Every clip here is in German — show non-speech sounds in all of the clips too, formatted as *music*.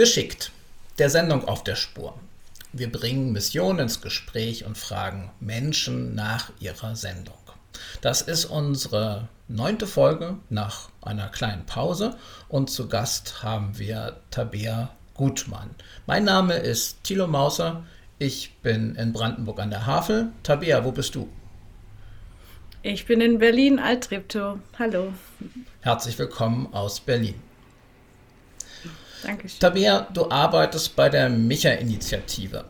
Geschickt. Der Sendung auf der Spur. Wir bringen Missionen ins Gespräch und fragen Menschen nach ihrer Sendung. Das ist unsere neunte Folge nach einer kleinen Pause und zu Gast haben wir Tabea Gutmann. Mein Name ist Thilo Mauser. Ich bin in Brandenburg an der Havel. Tabea, wo bist du? Ich bin in Berlin, Altreptow. Hallo. Herzlich willkommen aus Berlin. Dankeschön. Tabea, du arbeitest bei der Micha-Initiative.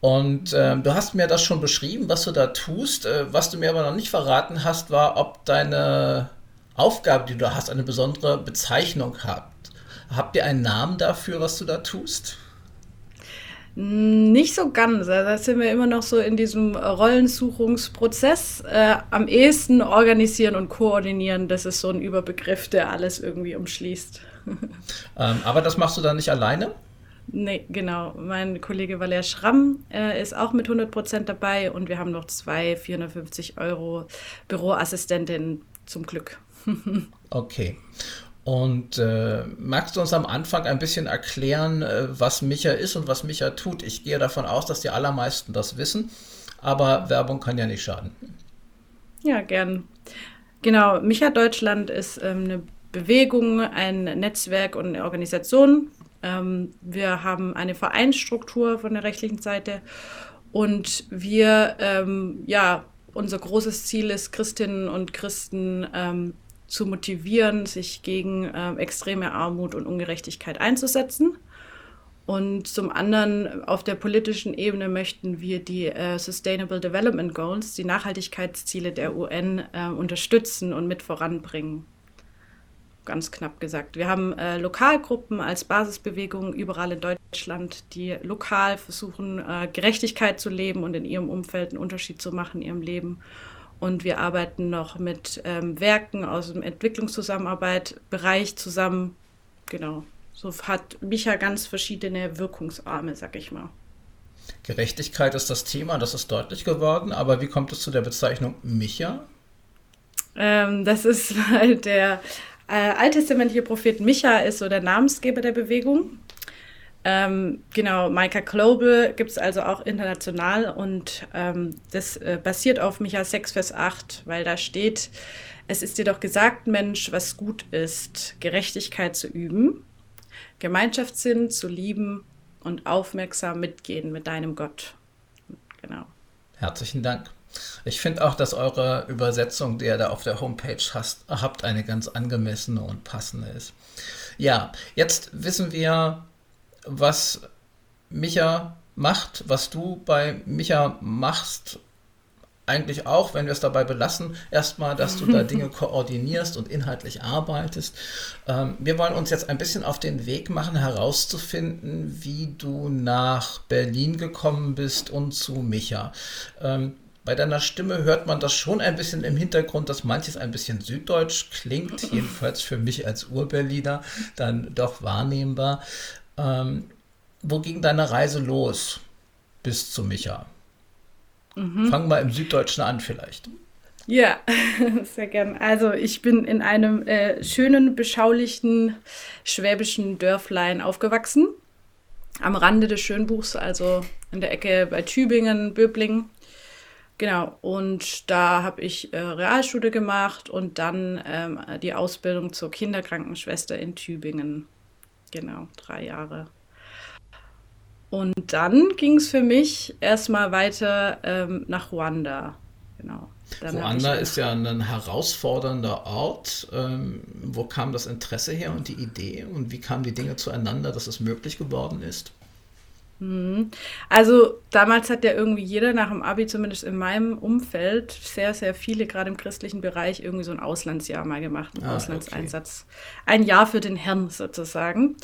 Und äh, du hast mir das schon beschrieben, was du da tust. Äh, was du mir aber noch nicht verraten hast, war, ob deine Aufgabe, die du hast, eine besondere Bezeichnung hat. Habt ihr einen Namen dafür, was du da tust? Nicht so ganz. Da sind wir immer noch so in diesem Rollensuchungsprozess. Äh, am ehesten organisieren und koordinieren, das ist so ein Überbegriff, der alles irgendwie umschließt. *laughs* ähm, aber das machst du dann nicht alleine? Nee, genau. Mein Kollege Valer Schramm äh, ist auch mit 100% dabei und wir haben noch zwei 450 Euro Büroassistentinnen zum Glück. *laughs* okay. Und äh, magst du uns am Anfang ein bisschen erklären, äh, was Micha ist und was Micha tut? Ich gehe davon aus, dass die allermeisten das wissen, aber Werbung kann ja nicht schaden. Ja, gern. Genau, Micha Deutschland ist ähm, eine Bewegung, ein Netzwerk und eine Organisation. Ähm, wir haben eine Vereinsstruktur von der rechtlichen Seite und wir, ähm, ja, unser großes Ziel ist, Christinnen und Christen ähm, zu motivieren, sich gegen äh, extreme Armut und Ungerechtigkeit einzusetzen. Und zum anderen auf der politischen Ebene möchten wir die äh, Sustainable Development Goals, die Nachhaltigkeitsziele der UN, äh, unterstützen und mit voranbringen ganz knapp gesagt. Wir haben äh, Lokalgruppen als Basisbewegung überall in Deutschland, die lokal versuchen, äh, Gerechtigkeit zu leben und in ihrem Umfeld einen Unterschied zu machen in ihrem Leben. Und wir arbeiten noch mit ähm, Werken aus dem Entwicklungszusammenarbeit-Bereich zusammen. Genau. So hat Micha ganz verschiedene Wirkungsarme, sag ich mal. Gerechtigkeit ist das Thema, das ist deutlich geworden, aber wie kommt es zu der Bezeichnung Micha? Ähm, das ist, *laughs* weil der äh, alttestamentliche Prophet Micha ist so der Namensgeber der Bewegung. Ähm, genau, Micah Global gibt es also auch international und ähm, das äh, basiert auf Micha 6, Vers 8, weil da steht, es ist dir doch gesagt, Mensch, was gut ist, Gerechtigkeit zu üben, Gemeinschaftssinn zu lieben und aufmerksam mitgehen mit deinem Gott. Genau. Herzlichen Dank. Ich finde auch, dass eure Übersetzung, die ihr da auf der Homepage hast, habt, eine ganz angemessene und passende ist. Ja, jetzt wissen wir, was Micha macht, was du bei Micha machst. Eigentlich auch, wenn wir es dabei belassen, erstmal, dass du da *laughs* Dinge koordinierst und inhaltlich arbeitest. Ähm, wir wollen uns jetzt ein bisschen auf den Weg machen, herauszufinden, wie du nach Berlin gekommen bist und zu Micha. Ähm, bei deiner Stimme hört man das schon ein bisschen im Hintergrund, dass manches ein bisschen süddeutsch klingt, *laughs* jedenfalls für mich als Urberliner dann doch wahrnehmbar. Ähm, wo ging deine Reise los bis zu Micha? Mhm. Fang mal im Süddeutschen an vielleicht. Ja, *laughs* sehr gern. Also ich bin in einem äh, schönen, beschaulichen schwäbischen Dörflein aufgewachsen. Am Rande des Schönbuchs, also in der Ecke bei Tübingen, Böblingen. Genau, und da habe ich äh, Realschule gemacht und dann ähm, die Ausbildung zur Kinderkrankenschwester in Tübingen. Genau, drei Jahre. Und dann ging es für mich erstmal weiter ähm, nach Ruanda. Genau. Dann Ruanda ist ja ein herausfordernder Ort. Ähm, wo kam das Interesse her und die Idee und wie kamen die Dinge zueinander, dass es möglich geworden ist? Mhm. Also damals hat ja irgendwie jeder nach dem Abi, zumindest in meinem Umfeld, sehr, sehr viele, gerade im christlichen Bereich, irgendwie so ein Auslandsjahr mal gemacht, einen ah, Auslandseinsatz. Okay. Ein Jahr für den Herrn sozusagen.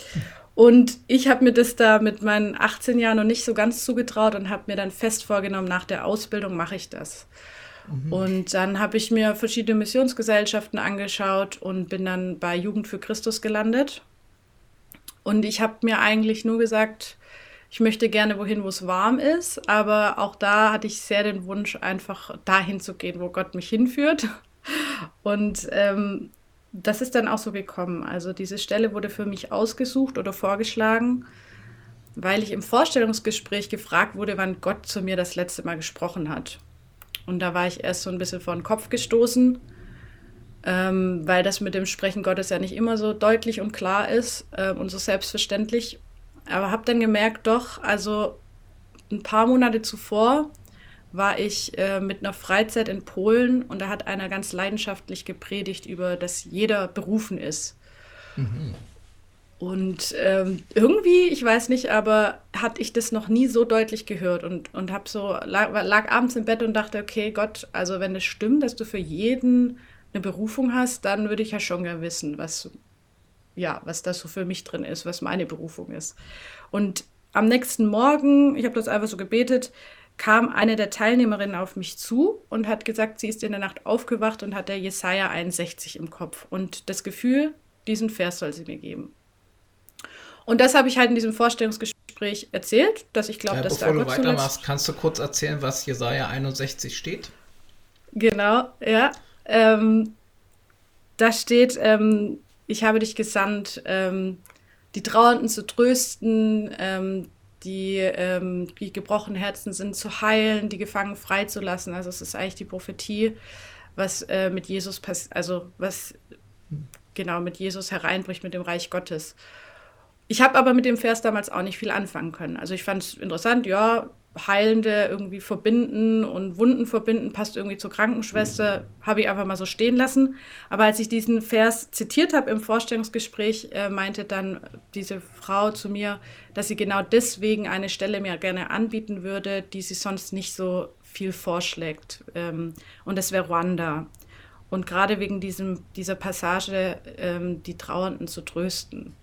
Und ich habe mir das da mit meinen 18 Jahren noch nicht so ganz zugetraut und habe mir dann fest vorgenommen, nach der Ausbildung mache ich das. Mhm. Und dann habe ich mir verschiedene Missionsgesellschaften angeschaut und bin dann bei Jugend für Christus gelandet. Und ich habe mir eigentlich nur gesagt, ich möchte gerne wohin, wo es warm ist, aber auch da hatte ich sehr den Wunsch, einfach dahin zu gehen, wo Gott mich hinführt. Und ähm, das ist dann auch so gekommen. Also diese Stelle wurde für mich ausgesucht oder vorgeschlagen. weil ich im Vorstellungsgespräch gefragt wurde, wann Gott zu mir das letzte Mal gesprochen hat. Und da war ich erst so ein bisschen vor den Kopf gestoßen, ähm, weil das mit dem Sprechen Gottes ja nicht immer so deutlich und klar ist äh, und so selbstverständlich. Aber habe dann gemerkt, doch, also ein paar Monate zuvor war ich äh, mit einer Freizeit in Polen und da hat einer ganz leidenschaftlich gepredigt über, dass jeder berufen ist. Mhm. Und ähm, irgendwie, ich weiß nicht, aber hatte ich das noch nie so deutlich gehört und, und hab so, lag, lag abends im Bett und dachte, okay, Gott, also wenn es stimmt, dass du für jeden eine Berufung hast, dann würde ich ja schon gerne wissen, was, ja, was das so für mich drin ist, was meine Berufung ist. Und am nächsten Morgen, ich habe das einfach so gebetet, kam eine der Teilnehmerinnen auf mich zu und hat gesagt, sie ist in der Nacht aufgewacht und hat der Jesaja 61 im Kopf und das Gefühl, diesen Vers soll sie mir geben. Und das habe ich halt in diesem Vorstellungsgespräch erzählt, dass ich glaube, äh, dass bevor da Bevor du weitermachst, kannst du kurz erzählen, was Jesaja 61 steht? Genau, ja. Ähm, da steht, ähm, ich habe dich gesandt, ähm, die Trauernden zu trösten, ähm, die, ähm, die gebrochenen Herzen sind zu heilen, die Gefangenen freizulassen. Also es ist eigentlich die Prophetie, was äh, mit Jesus passiert, also was genau mit Jesus hereinbricht, mit dem Reich Gottes. Ich habe aber mit dem Vers damals auch nicht viel anfangen können. Also ich fand es interessant, ja, Heilende irgendwie verbinden und Wunden verbinden, passt irgendwie zur Krankenschwester, habe ich einfach mal so stehen lassen. Aber als ich diesen Vers zitiert habe im Vorstellungsgespräch, äh, meinte dann diese Frau zu mir, dass sie genau deswegen eine Stelle mir gerne anbieten würde, die sie sonst nicht so viel vorschlägt. Ähm, und das wäre Ruanda. Und gerade wegen diesem, dieser Passage, ähm, die Trauernden zu trösten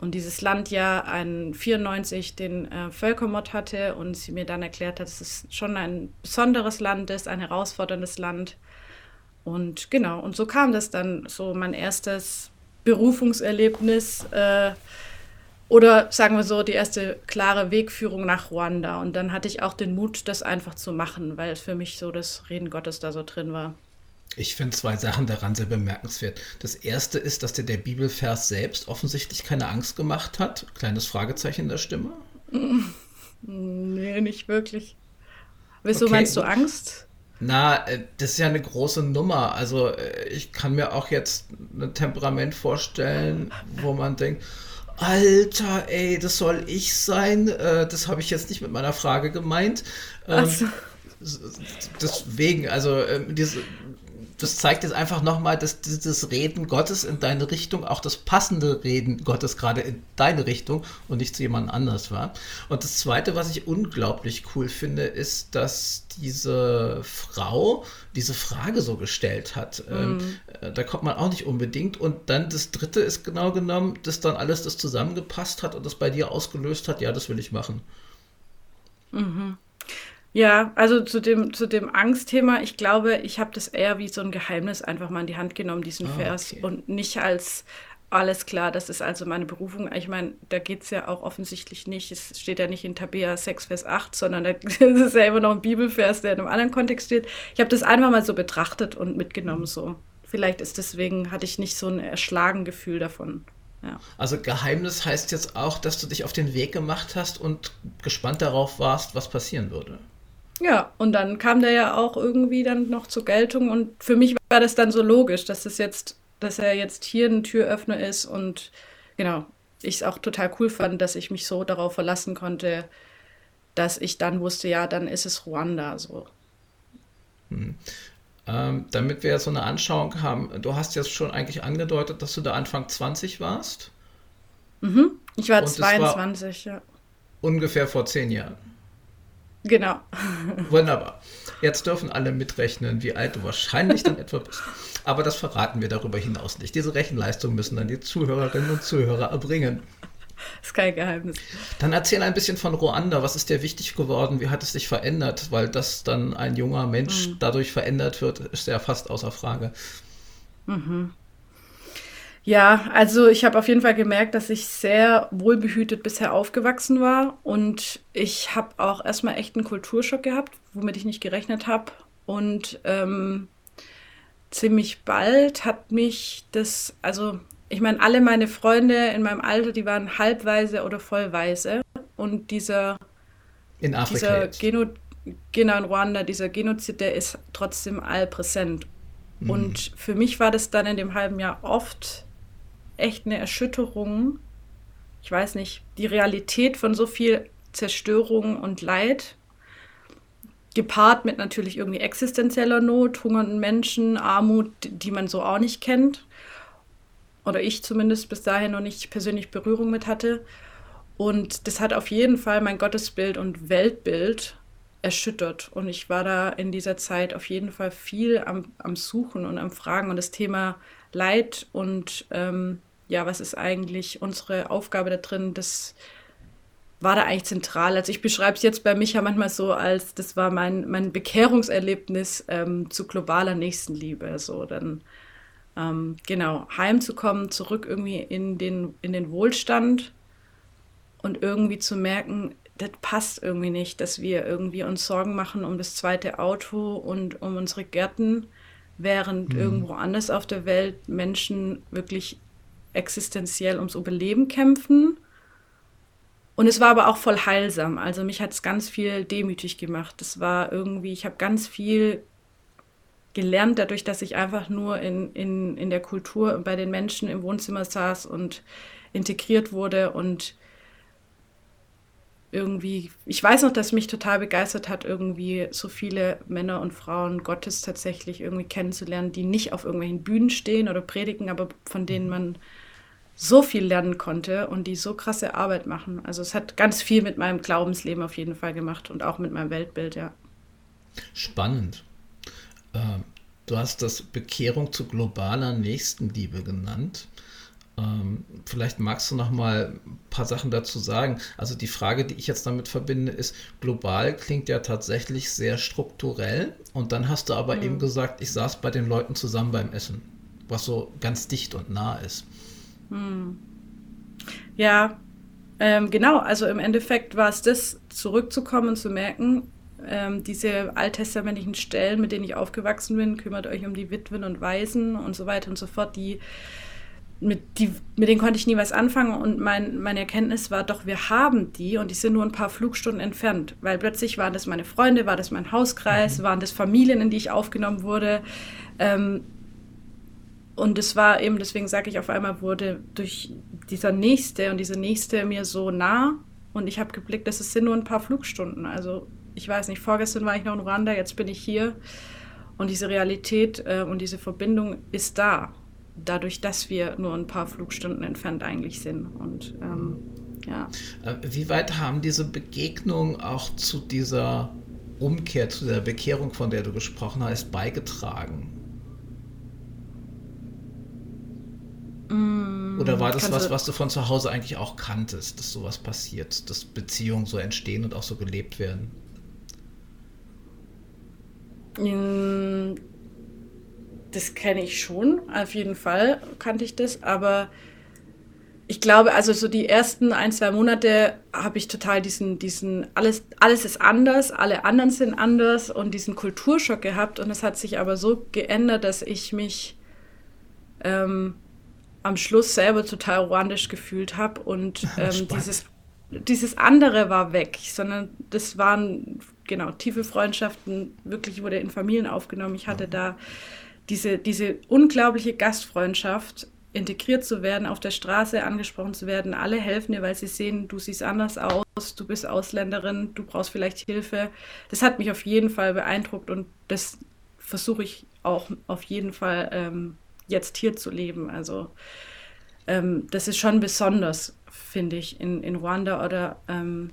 und dieses Land ja ein 94 den äh, Völkermord hatte und sie mir dann erklärt hat, dass es schon ein besonderes Land ist, ein herausforderndes Land. Und genau, und so kam das dann so mein erstes Berufungserlebnis äh, oder sagen wir so, die erste klare Wegführung nach Ruanda. Und dann hatte ich auch den Mut, das einfach zu machen, weil für mich so das Reden Gottes da so drin war. Ich finde zwei Sachen daran sehr bemerkenswert. Das erste ist, dass dir der Bibelvers selbst offensichtlich keine Angst gemacht hat. Kleines Fragezeichen in der Stimme. Nee, nicht wirklich. Wieso okay. meinst du Angst? Na, äh, das ist ja eine große Nummer. Also äh, ich kann mir auch jetzt ein Temperament vorstellen, wo man denkt, Alter, ey, das soll ich sein. Äh, das habe ich jetzt nicht mit meiner Frage gemeint. Ähm, so. Deswegen, also diese das zeigt jetzt einfach nochmal, dass dieses Reden Gottes in deine Richtung auch das passende Reden Gottes gerade in deine Richtung und nicht zu jemand anders war. Und das Zweite, was ich unglaublich cool finde, ist, dass diese Frau diese Frage so gestellt hat. Mhm. Ähm, da kommt man auch nicht unbedingt. Und dann das Dritte ist genau genommen, dass dann alles das zusammengepasst hat und das bei dir ausgelöst hat, ja, das will ich machen. Mhm. Ja, also zu dem, zu dem Angstthema, ich glaube, ich habe das eher wie so ein Geheimnis einfach mal in die Hand genommen, diesen ah, Vers, okay. und nicht als alles klar, das ist also meine Berufung. Ich meine, da geht es ja auch offensichtlich nicht, es steht ja nicht in Tabea 6, Vers 8, sondern da *laughs* ist ja immer noch ein Bibelvers, der in einem anderen Kontext steht. Ich habe das einfach mal so betrachtet und mitgenommen so. Vielleicht ist deswegen, hatte ich nicht so ein erschlagen Gefühl davon. Ja. Also Geheimnis heißt jetzt auch, dass du dich auf den Weg gemacht hast und gespannt darauf warst, was passieren würde. Ja, und dann kam der ja auch irgendwie dann noch zur Geltung und für mich war das dann so logisch, dass das jetzt, dass er jetzt hier ein Türöffner ist und genau, ich es auch total cool fand, dass ich mich so darauf verlassen konnte, dass ich dann wusste, ja, dann ist es Ruanda so. Hm. Ähm, damit wir so eine Anschauung haben, du hast jetzt schon eigentlich angedeutet, dass du da Anfang 20 warst. Mhm. Ich war und 22, war ja. Ungefähr vor zehn Jahren. Genau. Wunderbar. Jetzt dürfen alle mitrechnen, wie alt du wahrscheinlich dann etwa bist. Aber das verraten wir darüber hinaus nicht. Diese Rechenleistung müssen dann die Zuhörerinnen und Zuhörer erbringen. Das ist kein Geheimnis. Dann erzähl ein bisschen von Ruanda. Was ist dir wichtig geworden? Wie hat es dich verändert? Weil dass dann ein junger Mensch mhm. dadurch verändert wird, ist ja fast außer Frage. Mhm. Ja, also ich habe auf jeden Fall gemerkt, dass ich sehr wohlbehütet bisher aufgewachsen war und ich habe auch erstmal echt einen Kulturschock gehabt, womit ich nicht gerechnet habe. Und ähm, ziemlich bald hat mich das, also ich meine, alle meine Freunde in meinem Alter, die waren halbweise oder vollweise. und dieser, in Afrika dieser Geno, genau in Ruanda, dieser Genozid, der ist trotzdem allpräsent. Mhm. Und für mich war das dann in dem halben Jahr oft echt eine Erschütterung. Ich weiß nicht, die Realität von so viel Zerstörung und Leid, gepaart mit natürlich irgendwie existenzieller Not, hungernden Menschen, Armut, die man so auch nicht kennt. Oder ich zumindest bis dahin noch nicht persönlich Berührung mit hatte. Und das hat auf jeden Fall mein Gottesbild und Weltbild erschüttert. Und ich war da in dieser Zeit auf jeden Fall viel am, am Suchen und am Fragen. Und das Thema Leid und ähm, ja, was ist eigentlich unsere Aufgabe da drin, das war da eigentlich zentral. Also ich beschreibe es jetzt bei mich ja manchmal so, als das war mein, mein Bekehrungserlebnis ähm, zu globaler Nächstenliebe. So dann ähm, genau heimzukommen, zurück irgendwie in den, in den Wohlstand und irgendwie zu merken, das passt irgendwie nicht, dass wir irgendwie uns Sorgen machen um das zweite Auto und um unsere Gärten, während mhm. irgendwo anders auf der Welt Menschen wirklich existenziell ums Überleben kämpfen. Und es war aber auch voll heilsam. Also mich hat es ganz viel demütig gemacht. Das war irgendwie, ich habe ganz viel gelernt, dadurch, dass ich einfach nur in, in, in der Kultur und bei den Menschen im Wohnzimmer saß und integriert wurde und irgendwie, ich weiß noch, dass mich total begeistert hat, irgendwie so viele Männer und Frauen Gottes tatsächlich irgendwie kennenzulernen, die nicht auf irgendwelchen Bühnen stehen oder predigen, aber von denen man so viel lernen konnte und die so krasse Arbeit machen. Also es hat ganz viel mit meinem Glaubensleben auf jeden Fall gemacht und auch mit meinem Weltbild, ja. Spannend. Ähm, du hast das Bekehrung zu globaler Nächstenliebe genannt. Ähm, vielleicht magst du noch mal ein paar Sachen dazu sagen. Also die Frage, die ich jetzt damit verbinde, ist, global klingt ja tatsächlich sehr strukturell. Und dann hast du aber mhm. eben gesagt, ich saß bei den Leuten zusammen beim Essen, was so ganz dicht und nah ist. Mhm. Ja, ähm, genau. Also im Endeffekt war es das, zurückzukommen und zu merken, ähm, diese alttestamentlichen Stellen, mit denen ich aufgewachsen bin, kümmert euch um die Witwen und Waisen und so weiter und so fort, die mit, die, mit denen konnte ich nie was anfangen und mein, meine Erkenntnis war doch, wir haben die und die sind nur ein paar Flugstunden entfernt, weil plötzlich waren das meine Freunde, war das mein Hauskreis, mhm. waren das Familien, in die ich aufgenommen wurde. Ähm, und es war eben, deswegen sage ich auf einmal, wurde durch dieser Nächste und diese Nächste mir so nah und ich habe geblickt, das sind nur ein paar Flugstunden. Also ich weiß nicht, vorgestern war ich noch in Ruanda, jetzt bin ich hier und diese Realität äh, und diese Verbindung ist da dadurch, dass wir nur ein paar Flugstunden entfernt eigentlich sind. Und ähm, ja. Äh, wie weit haben diese Begegnungen auch zu dieser Umkehr, zu der Bekehrung, von der du gesprochen hast, beigetragen? Mm, Oder war das was, was du von zu Hause eigentlich auch kanntest, dass sowas passiert, dass Beziehungen so entstehen und auch so gelebt werden? Mm, das kenne ich schon, auf jeden Fall kannte ich das, aber ich glaube, also so die ersten ein, zwei Monate habe ich total diesen, diesen, alles, alles ist anders, alle anderen sind anders und diesen Kulturschock gehabt und es hat sich aber so geändert, dass ich mich ähm, am Schluss selber total ruandisch gefühlt habe und *laughs* ähm, dieses, dieses andere war weg, sondern das waren genau tiefe Freundschaften, wirklich wurde in Familien aufgenommen. Ich hatte da diese, diese unglaubliche Gastfreundschaft, integriert zu werden, auf der Straße angesprochen zu werden. Alle helfen dir, weil sie sehen, du siehst anders aus, du bist Ausländerin, du brauchst vielleicht Hilfe. Das hat mich auf jeden Fall beeindruckt und das versuche ich auch auf jeden Fall ähm, jetzt hier zu leben. Also ähm, das ist schon besonders, finde ich, in, in Ruanda oder ähm,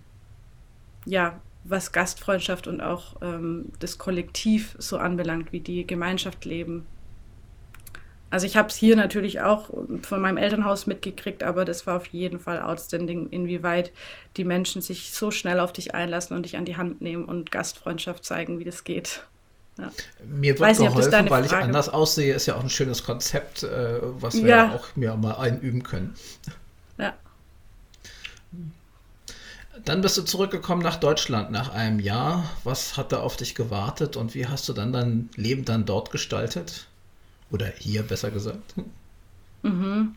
ja, was Gastfreundschaft und auch ähm, das Kollektiv so anbelangt, wie die Gemeinschaft leben. Also ich habe es hier natürlich auch von meinem Elternhaus mitgekriegt, aber das war auf jeden Fall outstanding, inwieweit die Menschen sich so schnell auf dich einlassen und dich an die Hand nehmen und Gastfreundschaft zeigen, wie das geht. Ja. Mir wird Weiß geholfen, nicht, weil ich anders aussehe, ist ja auch ein schönes Konzept, äh, was wir ja. auch mir mal einüben können. Ja. Dann bist du zurückgekommen nach Deutschland nach einem Jahr. Was hat da auf dich gewartet und wie hast du dann dein Leben dann dort gestaltet? Oder hier besser gesagt? Mhm.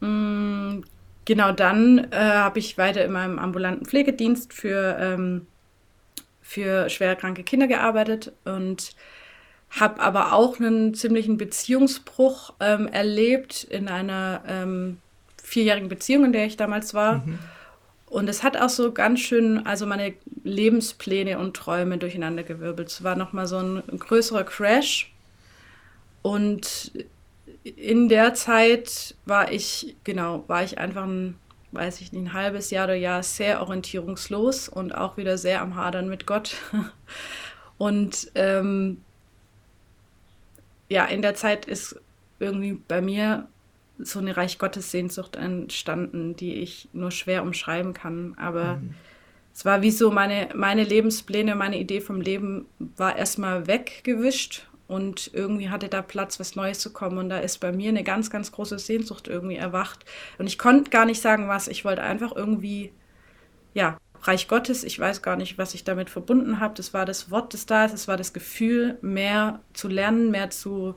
Mm, genau dann äh, habe ich weiter in meinem ambulanten Pflegedienst für, ähm, für schwerkranke Kinder gearbeitet und habe aber auch einen ziemlichen Beziehungsbruch ähm, erlebt in einer ähm, vierjährigen Beziehung, in der ich damals war. Mhm. Und es hat auch so ganz schön, also meine Lebenspläne und Träume durcheinandergewirbelt. Es war nochmal so ein, größerer Crash. Und in der Zeit war ich, genau, war ich einfach ein, weiß ich nicht, ein halbes Jahr oder Jahr sehr orientierungslos und auch wieder sehr am Hadern mit Gott. *laughs* Und ähm, ja, in der Zeit ist irgendwie bei mir so eine Reich Gottes Sehnsucht entstanden, die ich nur schwer umschreiben kann. Aber mhm. es war wie so meine, meine Lebenspläne, meine Idee vom Leben war erstmal weggewischt und irgendwie hatte da Platz, was Neues zu kommen. Und da ist bei mir eine ganz, ganz große Sehnsucht irgendwie erwacht. Und ich konnte gar nicht sagen, was. Ich wollte einfach irgendwie, ja, Reich Gottes. Ich weiß gar nicht, was ich damit verbunden habe. Das war das Wort, das da ist. Es war das Gefühl, mehr zu lernen, mehr zu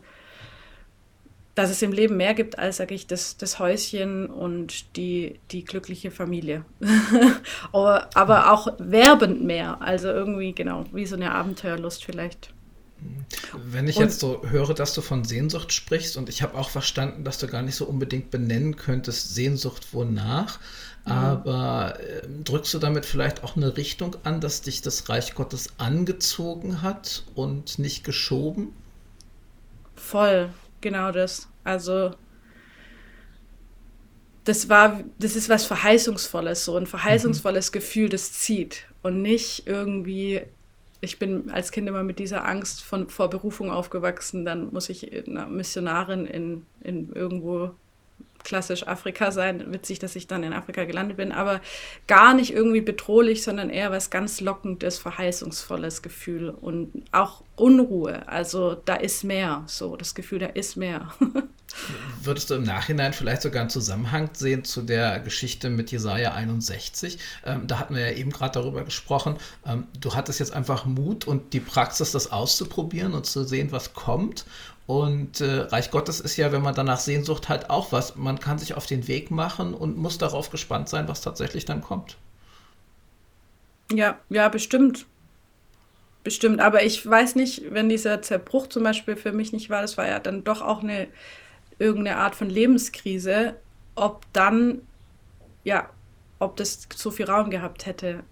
dass es im Leben mehr gibt als, sage ich, das, das Häuschen und die, die glückliche Familie. *laughs* Aber auch werbend mehr. Also irgendwie, genau, wie so eine Abenteuerlust vielleicht. Wenn ich und, jetzt so höre, dass du von Sehnsucht sprichst und ich habe auch verstanden, dass du gar nicht so unbedingt benennen könntest, Sehnsucht wonach, mhm. aber äh, drückst du damit vielleicht auch eine Richtung an, dass dich das Reich Gottes angezogen hat und nicht geschoben? Voll, genau das. Also das war, das ist was Verheißungsvolles, so ein verheißungsvolles mhm. Gefühl, das zieht und nicht irgendwie, ich bin als Kind immer mit dieser Angst von, vor Berufung aufgewachsen, dann muss ich eine Missionarin in, in irgendwo klassisch Afrika sein. Witzig, dass ich dann in Afrika gelandet bin, aber gar nicht irgendwie bedrohlich, sondern eher was ganz lockendes, verheißungsvolles Gefühl und auch Unruhe. Also da ist mehr, so das Gefühl, da ist mehr. *laughs* Würdest du im Nachhinein vielleicht sogar einen Zusammenhang sehen zu der Geschichte mit Jesaja 61? Ähm, da hatten wir ja eben gerade darüber gesprochen. Ähm, du hattest jetzt einfach Mut und die Praxis, das auszuprobieren und zu sehen, was kommt. Und äh, Reich Gottes ist ja, wenn man danach Sehnsucht halt auch was. Man kann sich auf den Weg machen und muss darauf gespannt sein, was tatsächlich dann kommt. Ja, ja, bestimmt. Bestimmt. Aber ich weiß nicht, wenn dieser Zerbruch zum Beispiel für mich nicht war, das war ja dann doch auch eine irgendeine Art von Lebenskrise, ob dann, ja, ob das so viel Raum gehabt hätte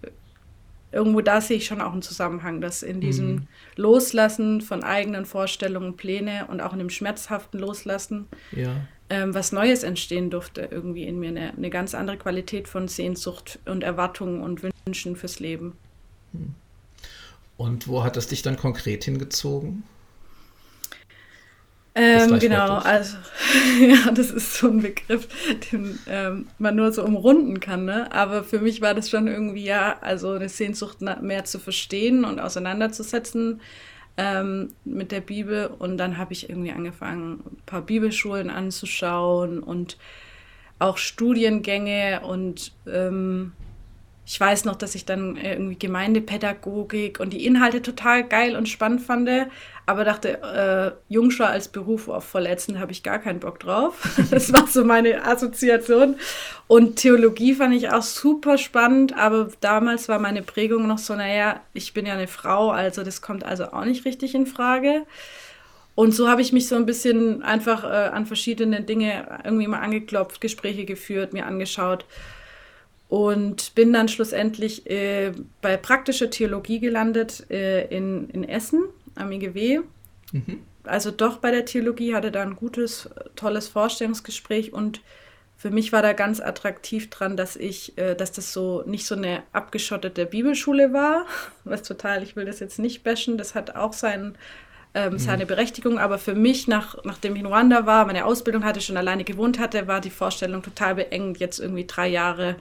irgendwo da sehe ich schon auch einen Zusammenhang, dass in diesem mhm. Loslassen von eigenen Vorstellungen, Pläne und auch in dem schmerzhaften Loslassen ja. ähm, was Neues entstehen durfte, irgendwie in mir eine, eine, ganz andere Qualität von Sehnsucht und Erwartungen und Wünschen fürs Leben. Hm. Und wo hat das dich dann konkret hingezogen? Ähm, genau, also *laughs* ja, das ist so ein Begriff, den ähm, man nur so umrunden kann. Ne? Aber für mich war das schon irgendwie ja, also eine Sehnsucht mehr zu verstehen und auseinanderzusetzen ähm, mit der Bibel. Und dann habe ich irgendwie angefangen, ein paar Bibelschulen anzuschauen und auch Studiengänge und ähm, ich weiß noch, dass ich dann irgendwie Gemeindepädagogik und die Inhalte total geil und spannend fand, aber dachte, äh, Jungschau als Beruf auf Verletzen habe ich gar keinen Bock drauf. *laughs* das war so meine Assoziation. Und Theologie fand ich auch super spannend, aber damals war meine Prägung noch so, naja, ich bin ja eine Frau, also das kommt also auch nicht richtig in Frage. Und so habe ich mich so ein bisschen einfach äh, an verschiedene Dinge irgendwie mal angeklopft, Gespräche geführt, mir angeschaut und bin dann schlussendlich äh, bei praktischer Theologie gelandet äh, in, in Essen am IGW. Mhm. Also doch bei der Theologie hatte da ein gutes, tolles Vorstellungsgespräch und für mich war da ganz attraktiv dran, dass ich, äh, dass das so nicht so eine abgeschottete Bibelschule war, was total, ich will das jetzt nicht bashen, das hat auch sein, ähm, mhm. seine Berechtigung, aber für mich, nach, nachdem ich in Ruanda war, meine Ausbildung hatte, schon alleine gewohnt hatte, war die Vorstellung total beengt, jetzt irgendwie drei Jahre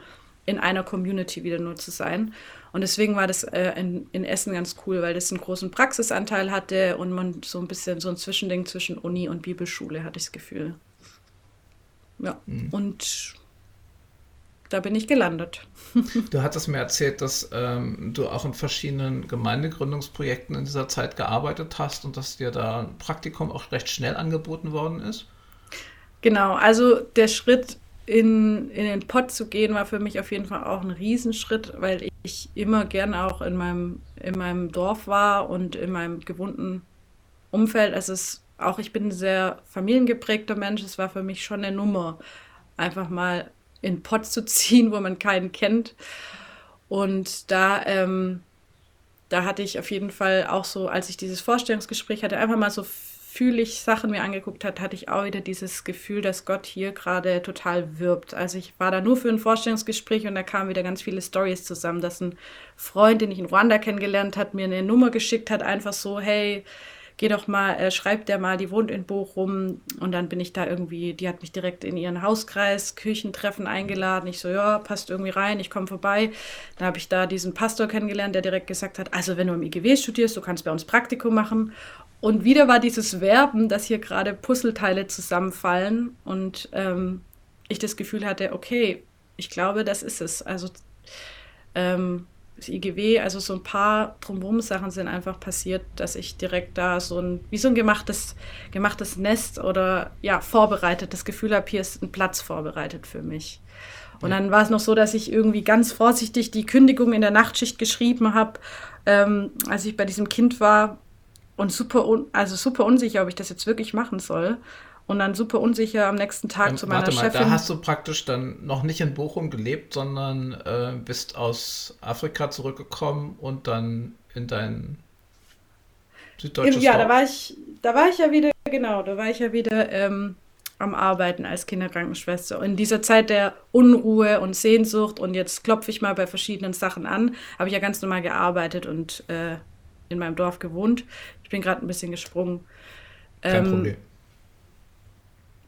in einer Community wieder nur zu sein. Und deswegen war das äh, in, in, Essen ganz cool, weil das einen großen Praxisanteil hatte und man so ein bisschen so ein Zwischending zwischen Uni und Bibelschule, hatte ich das Gefühl. Ja, mhm. und da bin ich gelandet. *laughs* Du hattest mir erzählt, dass ähm, du auch in verschiedenen Gemeindegründungsprojekten in dieser Zeit gearbeitet hast und dass dir da ein Praktikum auch recht schnell angeboten worden ist. Genau, also der Schritt in, in den Pott zu gehen, war für mich auf jeden Fall auch ein Riesenschritt, weil ich immer gerne auch in meinem, in meinem Dorf war und in meinem gewohnten Umfeld. Es ist auch, ich bin ein sehr familiengeprägter Mensch. Es war für mich schon eine Nummer, einfach mal in den Pott zu *laughs* ziehen, wo man keinen kennt. Und da, ähm, da hatte ich auf jeden Fall auch so, als ich dieses Vorstellungsgespräch hatte, einfach mal so fühlig Sachen mir angeguckt hat, hatte ich auch wieder dieses Gefühl, dass Gott hier gerade total wirbt. Also ich war da nur für ein Vorstellungsgespräch und da kamen wieder ganz viele Stories zusammen, dass ein Freund, den ich in Ruanda kennengelernt hat, mir eine Nummer geschickt hat, einfach so, hey, geh doch mal, äh, schreib der mal, die wohnt in Bochum. Und dann bin ich da irgendwie, die hat mich direkt in ihren Hauskreis, Küchentreffen eingeladen. Ich so, ja, passt irgendwie rein, ich komme vorbei. Dann habe ich da diesen Pastor kennengelernt, der direkt gesagt hat, also wenn du im IGW studierst, du kannst bei uns Praktikum machen. Und wieder war dieses Werben, dass hier gerade Puzzleteile zusammenfallen und ähm, ich das Gefühl hatte, okay, ich glaube, das ist es. Also ähm, das IGW, also so ein paar Drumherum-Sachen sind einfach passiert, dass ich direkt da so ein, wie so ein gemachtes, gemachtes Nest oder ja, vorbereitet, das Gefühl habe, hier ist ein Platz vorbereitet für mich. Und dann war es noch so, dass ich irgendwie ganz vorsichtig die Kündigung in der Nachtschicht geschrieben habe, ähm, als ich bei diesem Kind war, und super, also super unsicher, ob ich das jetzt wirklich machen soll. Und dann super unsicher am nächsten Tag ähm, zu meiner warte mal, Chefin. Da hast du praktisch dann noch nicht in Bochum gelebt, sondern äh, bist aus Afrika zurückgekommen und dann in dein süddeutsches Ja, da war ich, da war ich ja wieder, genau, da war ich ja wieder ähm, am Arbeiten als Kinderkrankenschwester. In dieser Zeit der Unruhe und Sehnsucht und jetzt klopfe ich mal bei verschiedenen Sachen an, habe ich ja ganz normal gearbeitet und äh, in meinem Dorf gewohnt. Ich bin gerade ein bisschen gesprungen. Kein ähm, Problem.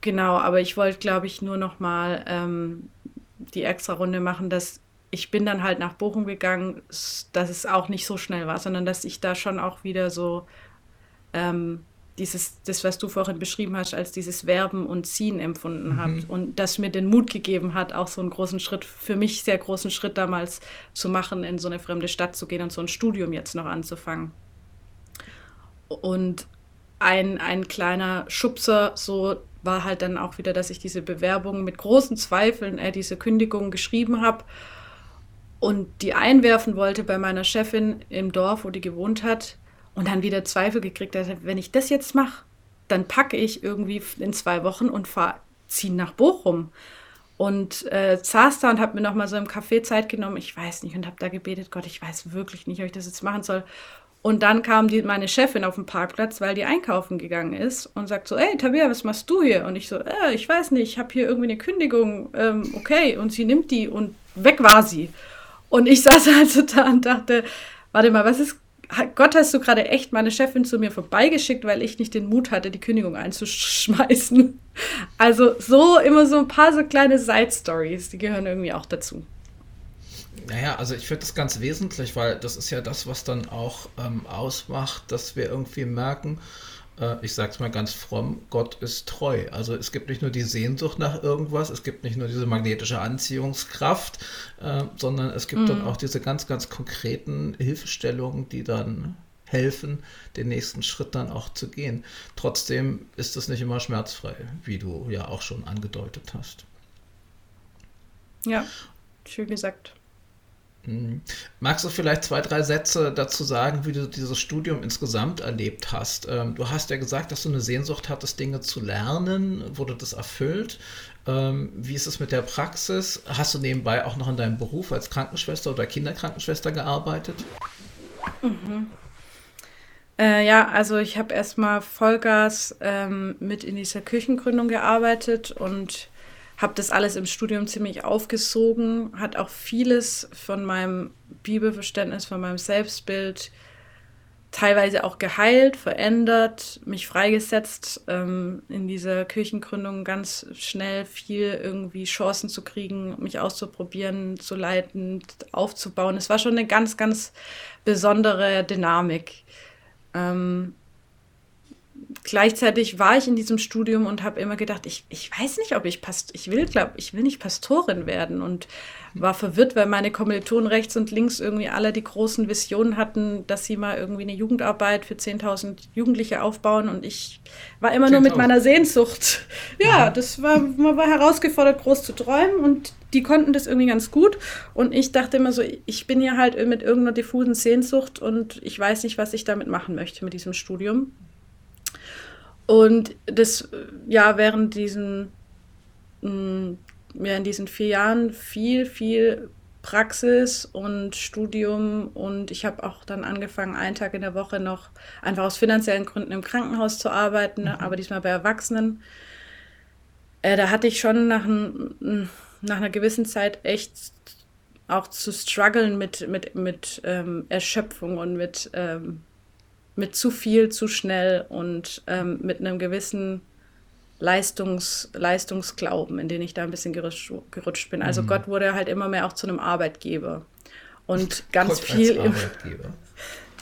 Genau, aber ich wollte, glaube ich, nur noch mal ähm, die extra Runde machen, dass ich bin dann halt nach Bochum gegangen, dass es auch nicht so schnell war, sondern dass ich da schon auch wieder so ähm, dieses, das, was du vorhin beschrieben hast, als dieses Werben und Ziehen empfunden mhm. habe. Und das mir den Mut gegeben hat, auch so einen großen Schritt, für mich sehr großen Schritt damals zu machen, in so eine fremde Stadt zu gehen und so ein Studium jetzt noch anzufangen. Und ein, ein kleiner Schubser, so war halt dann auch wieder, dass ich diese Bewerbung mit großen Zweifeln, äh, diese Kündigung geschrieben habe und die einwerfen wollte bei meiner Chefin im Dorf, wo die gewohnt hat und dann wieder Zweifel gekriegt hat, wenn ich das jetzt mache, dann packe ich irgendwie in zwei Wochen und ziehen nach Bochum. Und äh, saß da und habe mir noch mal so im Café Zeit genommen, ich weiß nicht, und habe da gebetet, Gott, ich weiß wirklich nicht, ob ich das jetzt machen soll. Und dann kam die, meine Chefin auf den Parkplatz, weil die einkaufen gegangen ist und sagt so, ey, Tabea, was machst du hier? Und ich so, äh, ich weiß nicht, ich habe hier irgendwie eine Kündigung, ähm, okay. Und sie nimmt die und weg war sie. Und ich *laughs* saß also da und dachte, warte mal, was ist, Gott, hast du gerade echt meine Chefin zu mir vorbeigeschickt, weil ich nicht den Mut hatte, die Kündigung einzuschmeißen. Also so immer so ein paar so kleine Side-Stories, die gehören irgendwie auch dazu. Naja, also ich finde das ganz wesentlich, weil das ist ja das, was dann auch ähm, ausmacht, dass wir irgendwie merken, äh, ich sage es mal ganz fromm, Gott ist treu. Also es gibt nicht nur die Sehnsucht nach irgendwas, es gibt nicht nur diese magnetische Anziehungskraft, äh, sondern es gibt mhm. dann auch diese ganz, ganz konkreten Hilfestellungen, die dann helfen, den nächsten Schritt dann auch zu gehen. Trotzdem ist es nicht immer schmerzfrei, wie du ja auch schon angedeutet hast. Ja, schön gesagt. Mhm. Magst du vielleicht zwei, drei Sätze dazu sagen, wie du dieses Studium insgesamt erlebt hast? Ähm, du hast ja gesagt, dass du eine Sehnsucht hattest, Dinge zu lernen. Wurde das erfüllt? Ähm, wie ist es mit der Praxis? Hast du nebenbei auch noch in deinem Beruf als Krankenschwester oder Kinderkrankenschwester gearbeitet? Mhm. Äh, ja, also ich habe erstmal Vollgas ähm, mit in dieser Kirchengründung gearbeitet und habe das alles im Studium ziemlich aufgesogen, hat auch vieles von meinem Bibelverständnis, von meinem Selbstbild teilweise auch geheilt, verändert, mich freigesetzt, ähm, in dieser Kirchengründung ganz schnell viel irgendwie Chancen zu kriegen, mich auszuprobieren, zu leiten, aufzubauen. Es war schon eine ganz, ganz besondere Dynamik. Ähm, gleichzeitig war ich in diesem Studium und habe immer gedacht, ich, ich weiß nicht, ob ich Past ich will, glaube ich will nicht Pastorin werden und war verwirrt, weil meine Kommilitonen rechts und links irgendwie alle die großen Visionen hatten, dass sie mal irgendwie eine Jugendarbeit für 10.000 Jugendliche aufbauen und ich war immer nur mit meiner Sehnsucht. Ja, das war, man war herausgefordert, groß zu träumen und die konnten das irgendwie ganz gut und ich dachte immer so, ich bin ja halt mit irgendeiner diffusen Sehnsucht und ich weiß nicht, was ich damit machen möchte mit diesem Studium. Und das, ja, während diesen, mm, ja, in diesen vier Jahren viel, viel Praxis und Studium und ich habe auch dann angefangen, einen Tag in der Woche noch einfach aus finanziellen Gründen im Krankenhaus zu arbeiten, mhm. aber diesmal bei Erwachsenen. Äh, da hatte ich schon nach, ein, nach einer gewissen Zeit echt auch zu strugglen mit, mit, mit ähm, Erschöpfung und mit ähm, mit zu viel, zu schnell und ähm, mit einem gewissen Leistungs, Leistungsglauben, in den ich da ein bisschen gerutscht, gerutscht bin. Also mhm. Gott wurde halt immer mehr auch zu einem Arbeitgeber. Und ganz Gott viel. *laughs*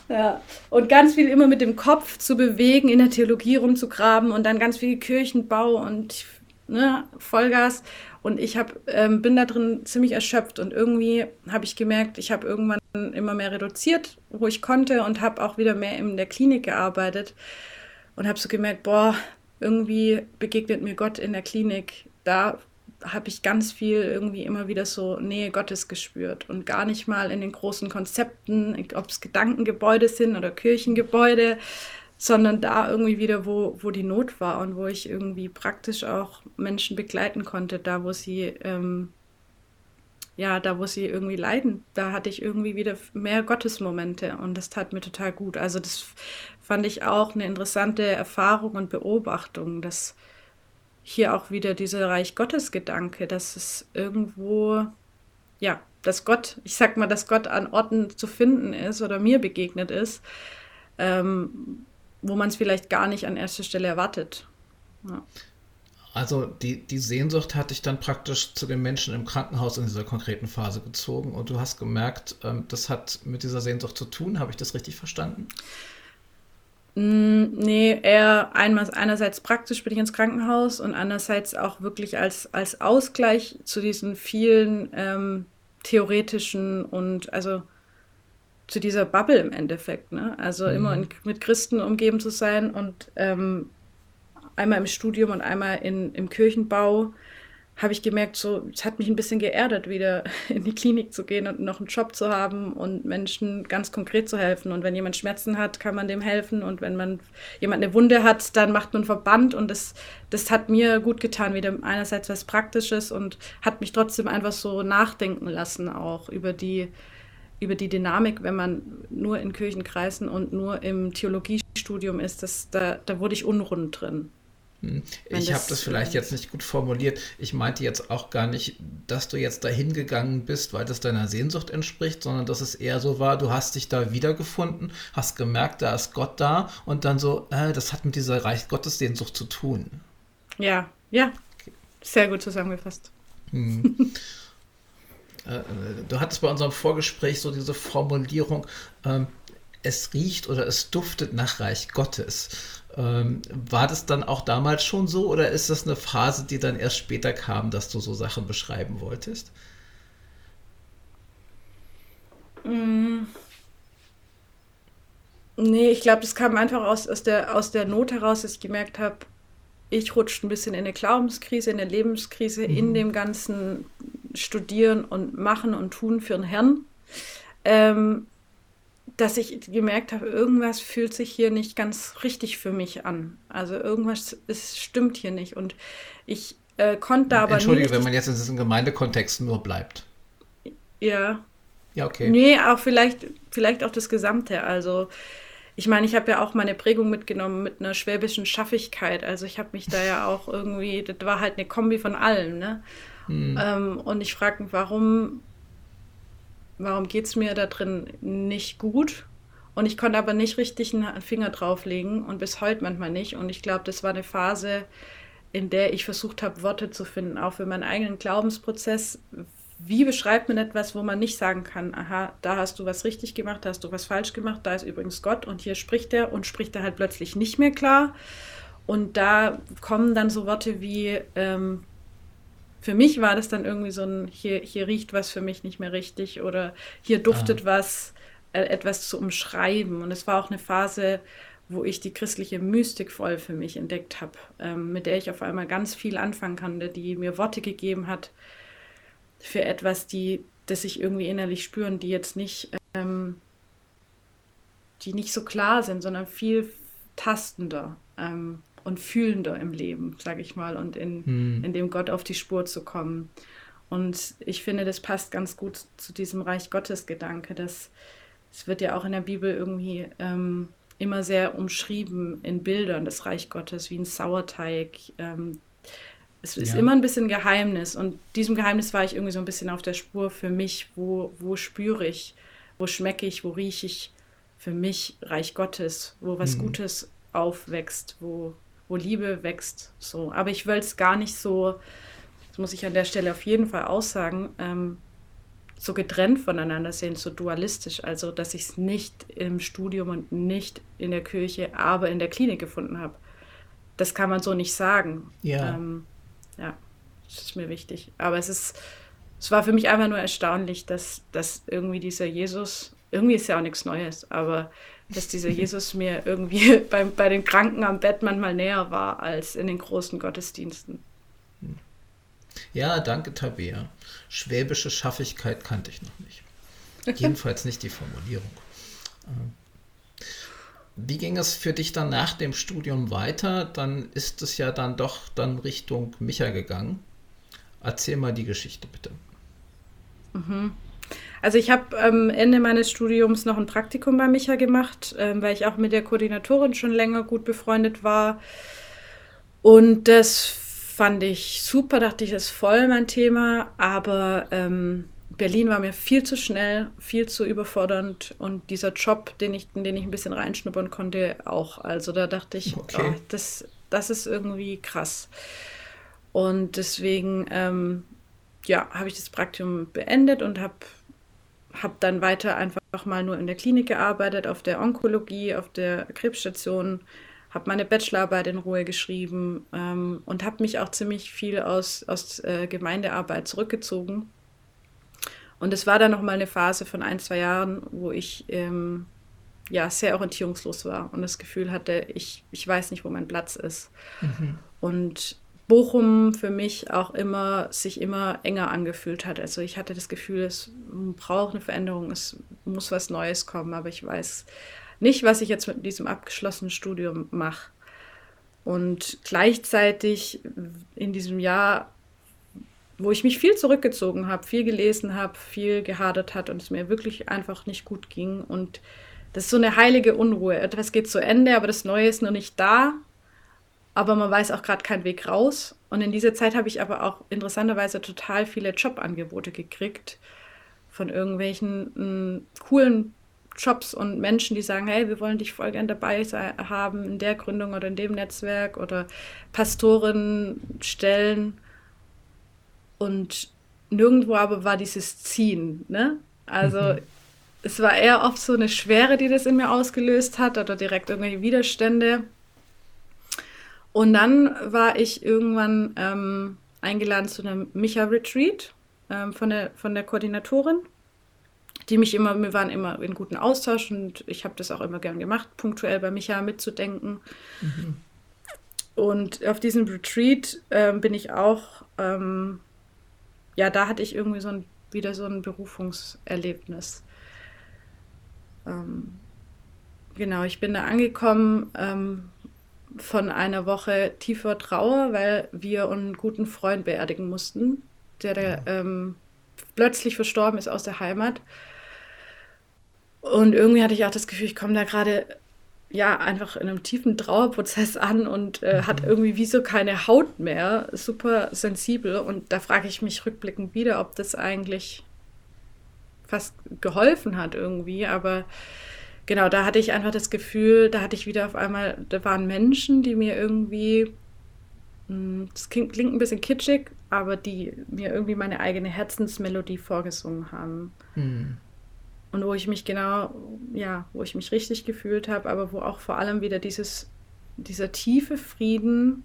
Ja, und ganz viel immer mit dem Kopf zu bewegen, in der Theologie rumzugraben und dann ganz viel Kirchenbau und ne, Vollgas. Und ich hab, ähm, bin da drin ziemlich erschöpft. Und irgendwie habe ich gemerkt, ich habe irgendwann immer mehr reduziert, wo ich konnte und habe auch wieder mehr in der Klinik gearbeitet. Und habe so gemerkt, boah, irgendwie begegnet mir Gott in der Klinik. Da habe ich ganz viel irgendwie immer wieder so Nähe Gottes gespürt. Und gar nicht mal in den großen Konzepten, ob es Gedankengebäude sind oder Kirchengebäude, sondern da irgendwie wieder, wo, wo die Not war und wo ich irgendwie praktisch auch Menschen begleiten konnte, da wo sie, ähm, ja, da wo sie irgendwie leiden. Da hatte ich irgendwie wieder mehr Gottesmomente und das tat mir total gut. Also das fand ich auch eine interessante Erfahrung und Beobachtung, dass hier auch wieder dieser Reich Gottes Gedanke, dass es irgendwo, ja, dass Gott, ich sag mal, dass Gott an Orten zu finden ist oder mir begegnet ist, ähm, wo man es vielleicht gar nicht an erster Stelle erwartet. Ja. Also die, die Sehnsucht hat dich dann praktisch zu den Menschen im Krankenhaus in dieser konkreten Phase gezogen und du hast gemerkt, ähm, das hat mit dieser Sehnsucht zu tun. Habe ich das richtig verstanden? Mm, nee, eher einmal, einerseits praktisch bin ich ins Krankenhaus und andererseits auch wirklich als, als Ausgleich zu diesen vielen ähm, theoretischen und also zu dieser Bubble im Endeffekt. Ne? Also mhm. immer in, mit Christen umgeben zu sein und ähm, einmal im Studium und einmal in, im Kirchenbau habe ich gemerkt, so, es hat mich ein bisschen geerdet, wieder *laughs* in die Klinik zu gehen und noch einen Job zu haben und Menschen ganz konkret zu helfen. Und wenn jemand Schmerzen hat, kann man dem helfen. Und wenn man jemand eine Wunde hat, dann macht man einen Verband. Und das, das hat mir gut getan, wieder einerseits was Praktisches und hat mich trotzdem einfach so nachdenken lassen, auch über die, über die Dynamik, wenn man nur in Kirchenkreisen und nur im Theologiestudium ist, das, da, da wurde ich unrund drin. Hm. Ich habe das vielleicht jetzt nicht gut formuliert. Ich meinte jetzt auch gar nicht, dass du jetzt dahin gegangen bist, weil das deiner Sehnsucht entspricht, sondern dass es eher so war, du hast dich da wiedergefunden, hast gemerkt, da ist Gott da und dann so, äh, das hat mit dieser Reich Gottes Sehnsucht zu tun. Ja, ja. Sehr gut zusammengefasst. Hm. *laughs* Äh, du hattest bei unserem Vorgespräch so diese Formulierung, ähm, es riecht oder es duftet nach Reich Gottes. Ähm, war das dann auch damals schon so oder ist das eine Phase, die dann erst später kam, dass du so Sachen beschreiben wolltest? Mm. Nee, ich glaube, das kam einfach aus, aus, der, aus der Not heraus, dass ich gemerkt habe, ich rutsche ein bisschen in eine Glaubenskrise, in eine Lebenskrise, mhm. in dem ganzen Studieren und Machen und Tun für den Herrn, ähm, dass ich gemerkt habe, irgendwas fühlt sich hier nicht ganz richtig für mich an. Also irgendwas ist, stimmt hier nicht. Und ich äh, konnte aber. Entschuldige, wenn man jetzt in diesem Gemeindekontext nur bleibt. Ja. Ja, okay. Nee, auch vielleicht, vielleicht auch das Gesamte. Also ich meine, ich habe ja auch meine Prägung mitgenommen mit einer schwäbischen Schaffigkeit. Also ich habe mich da ja auch irgendwie, das war halt eine Kombi von allem, ne? Hm. Ähm, und ich frage mich, warum, warum geht es mir da drin nicht gut? Und ich konnte aber nicht richtig einen Finger drauflegen und bis heute manchmal nicht. Und ich glaube, das war eine Phase, in der ich versucht habe, Worte zu finden, auch für meinen eigenen Glaubensprozess, wie beschreibt man etwas, wo man nicht sagen kann, aha, da hast du was richtig gemacht, da hast du was falsch gemacht, da ist übrigens Gott und hier spricht er und spricht er halt plötzlich nicht mehr klar. Und da kommen dann so Worte wie, ähm, für mich war das dann irgendwie so ein, hier, hier riecht was für mich nicht mehr richtig oder hier duftet ah. was, äh, etwas zu umschreiben. Und es war auch eine Phase, wo ich die christliche Mystik voll für mich entdeckt habe, ähm, mit der ich auf einmal ganz viel anfangen konnte, die mir Worte gegeben hat für etwas, die, das ich irgendwie innerlich spüren, die jetzt nicht, ähm, die nicht so klar sind, sondern viel tastender ähm, und fühlender im Leben, sage ich mal, und in, hm. in dem Gott auf die Spur zu kommen. Und ich finde, das passt ganz gut zu diesem Reich Gottes Gedanke, dass es wird ja auch in der Bibel irgendwie ähm, immer sehr umschrieben in Bildern, das Reich Gottes, wie ein Sauerteig. Ähm, es ist ja. immer ein bisschen Geheimnis und diesem Geheimnis war ich irgendwie so ein bisschen auf der Spur für mich, wo, wo spüre ich, wo schmecke ich, wo rieche ich für mich Reich Gottes, wo was mhm. Gutes aufwächst, wo, wo Liebe wächst. So. Aber ich will es gar nicht so, das muss ich an der Stelle auf jeden Fall aussagen, ähm, so getrennt voneinander sehen, so dualistisch. Also, dass ich es nicht im Studium und nicht in der Kirche, aber in der Klinik gefunden habe. Das kann man so nicht sagen. Ja. Ähm, ja, das ist mir wichtig. Aber es ist, es war für mich einfach nur erstaunlich, dass, dass irgendwie dieser Jesus, irgendwie ist ja auch nichts Neues, aber dass dieser Jesus mir irgendwie *laughs* bei, bei den Kranken am Bett manchmal näher war als in den großen Gottesdiensten. Ja, danke, Tabea. Schwäbische Schaffigkeit kannte ich noch nicht. *laughs* Jedenfalls nicht die Formulierung. Äh, wie ging es für dich dann nach dem Studium weiter? Dann ist es ja dann doch dann Richtung Micha gegangen. Erzähl mal die Geschichte bitte. Mhm. Also ich habe am Ende meines Studiums noch ein Praktikum bei Micha gemacht, äh, weil ich auch mit der Koordinatorin schon länger gut befreundet war. Und das fand ich super, dachte ich, ist voll mein Thema, aber ähm, Berlin war mir viel zu schnell, viel zu überfordernd und dieser Job, den ich, in den ich ein bisschen reinschnuppern konnte, auch. Also da dachte ich, okay. oh, das, das ist irgendwie krass. Und deswegen, ähm, ja, habe ich das Praktikum beendet und habe hab dann weiter einfach mal nur in der Klinik gearbeitet, auf der Onkologie, auf der Krebsstation habe meine Bachelorarbeit in Ruhe geschrieben ähm, und habe mich auch ziemlich viel aus, aus äh, Gemeindearbeit zurückgezogen. Und es war dann noch mal eine Phase von ein, zwei Jahren, wo ich ähm, ja sehr orientierungslos war und das Gefühl hatte, ich, ich weiß nicht, wo mein Platz ist. Mhm. Und Bochum für mich auch immer sich immer enger angefühlt hat. Also ich hatte das Gefühl, es braucht eine Veränderung, es muss was Neues kommen, aber ich weiß nicht, was ich jetzt mit diesem abgeschlossenen Studium mache. Und gleichzeitig in diesem Jahr, wo ich mich viel zurückgezogen habe, viel gelesen habe, viel gehadert hat und es mir wirklich einfach nicht gut ging. Und das ist so eine heilige Unruhe. Etwas geht zu Ende, aber das Neue ist noch nicht da. Aber man weiß auch gerade keinen Weg raus. Und in dieser Zeit habe ich aber auch interessanterweise total viele Jobangebote gekriegt von irgendwelchen mh, hm, coolen Jobs und Menschen, die sagen, hey, wir wollen dich voll gern dabei haben in der Gründung oder in dem Netzwerk oder Pastoren stellen. Und nirgendwo aber war dieses Ziehen. Ne? Also mhm. es war eher oft so eine Schwere, die das in mir ausgelöst hat oder direkt irgendwelche Widerstände. Und dann war ich irgendwann ähm, eingeladen zu einem Micha-Retreat ähm, von, der, von der Koordinatorin die mich immer, wir waren immer in guten Austausch und ich habe das auch immer gern gemacht, punktuell bei Micha mitzudenken. Mhm. Und auf diesem Retreat äh, bin ich auch, ähm, ja, da hatte ich irgendwie so ein, wieder so ein Berufungserlebnis. Ähm, genau, ich bin da angekommen ähm, von einer Woche tiefer Trauer, weil wir einen guten Freund beerdigen mussten, der, der ähm, plötzlich verstorben ist aus der Heimat. Und irgendwie hatte ich auch das Gefühl, ich komme da gerade ja einfach in einem tiefen Trauerprozess an und äh, mhm. hat irgendwie wie so keine Haut mehr, super sensibel. Und da frage ich mich rückblickend wieder, ob das eigentlich fast geholfen hat irgendwie. Aber genau, da hatte ich einfach das Gefühl, da hatte ich wieder auf einmal, da waren Menschen, die mir irgendwie mm, das klingt, klingt ein bisschen kitschig, aber die mir irgendwie meine eigene Herzensmelodie vorgesungen haben. Mhm. Und wo ich mich genau, ja, wo ich mich richtig gefühlt habe, aber wo auch vor allem wieder dieses, dieser tiefe Frieden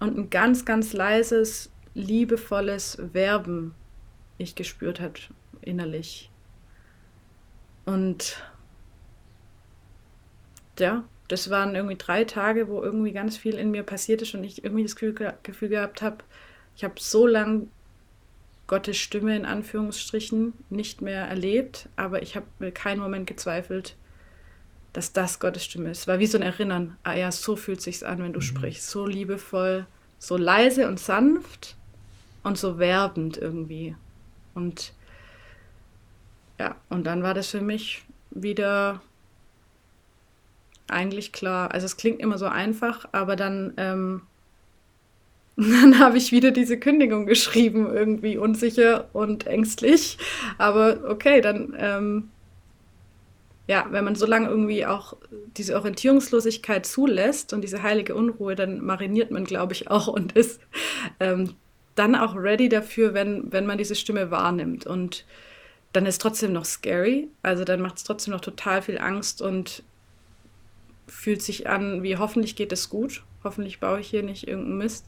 und ein ganz, ganz leises, liebevolles Werben ich gespürt hat innerlich. Und ja, das waren irgendwie drei Tage, wo irgendwie ganz viel in mir passiert ist und ich irgendwie das Gefühl, gehabt habe, ich habe so lange Gottes Stimme in Anführungsstrichen nicht mehr erlebt, aber ich habe mir keinen Moment gezweifelt, dass das Gottes Stimme ist. Es war wie so ein Erinnern, ah ja, so fühlt sich's an, wenn du mhm. sprichst, so liebevoll, so leise und sanft und so werbend irgendwie. Und ja, und dann war das für mich wieder eigentlich klar. Also es klingt immer so einfach, aber dann, ähm, *laughs* dann habe ich wieder diese Kündigung geschrieben, irgendwie unsicher und ängstlich. Aber okay, dann, ähm, ja, wenn man so lange irgendwie auch diese Orientierungslosigkeit zulässt und diese heilige Unruhe, dann mariniert man, glaube ich, auch und ist ähm, dann auch ready dafür, wenn, wenn man diese Stimme wahrnimmt. Und dann ist trotzdem noch scary. Also dann macht es trotzdem noch total viel Angst und fühlt sich an, wie hoffentlich geht es gut. Hoffentlich baue ich hier nicht irgendeinen Mist.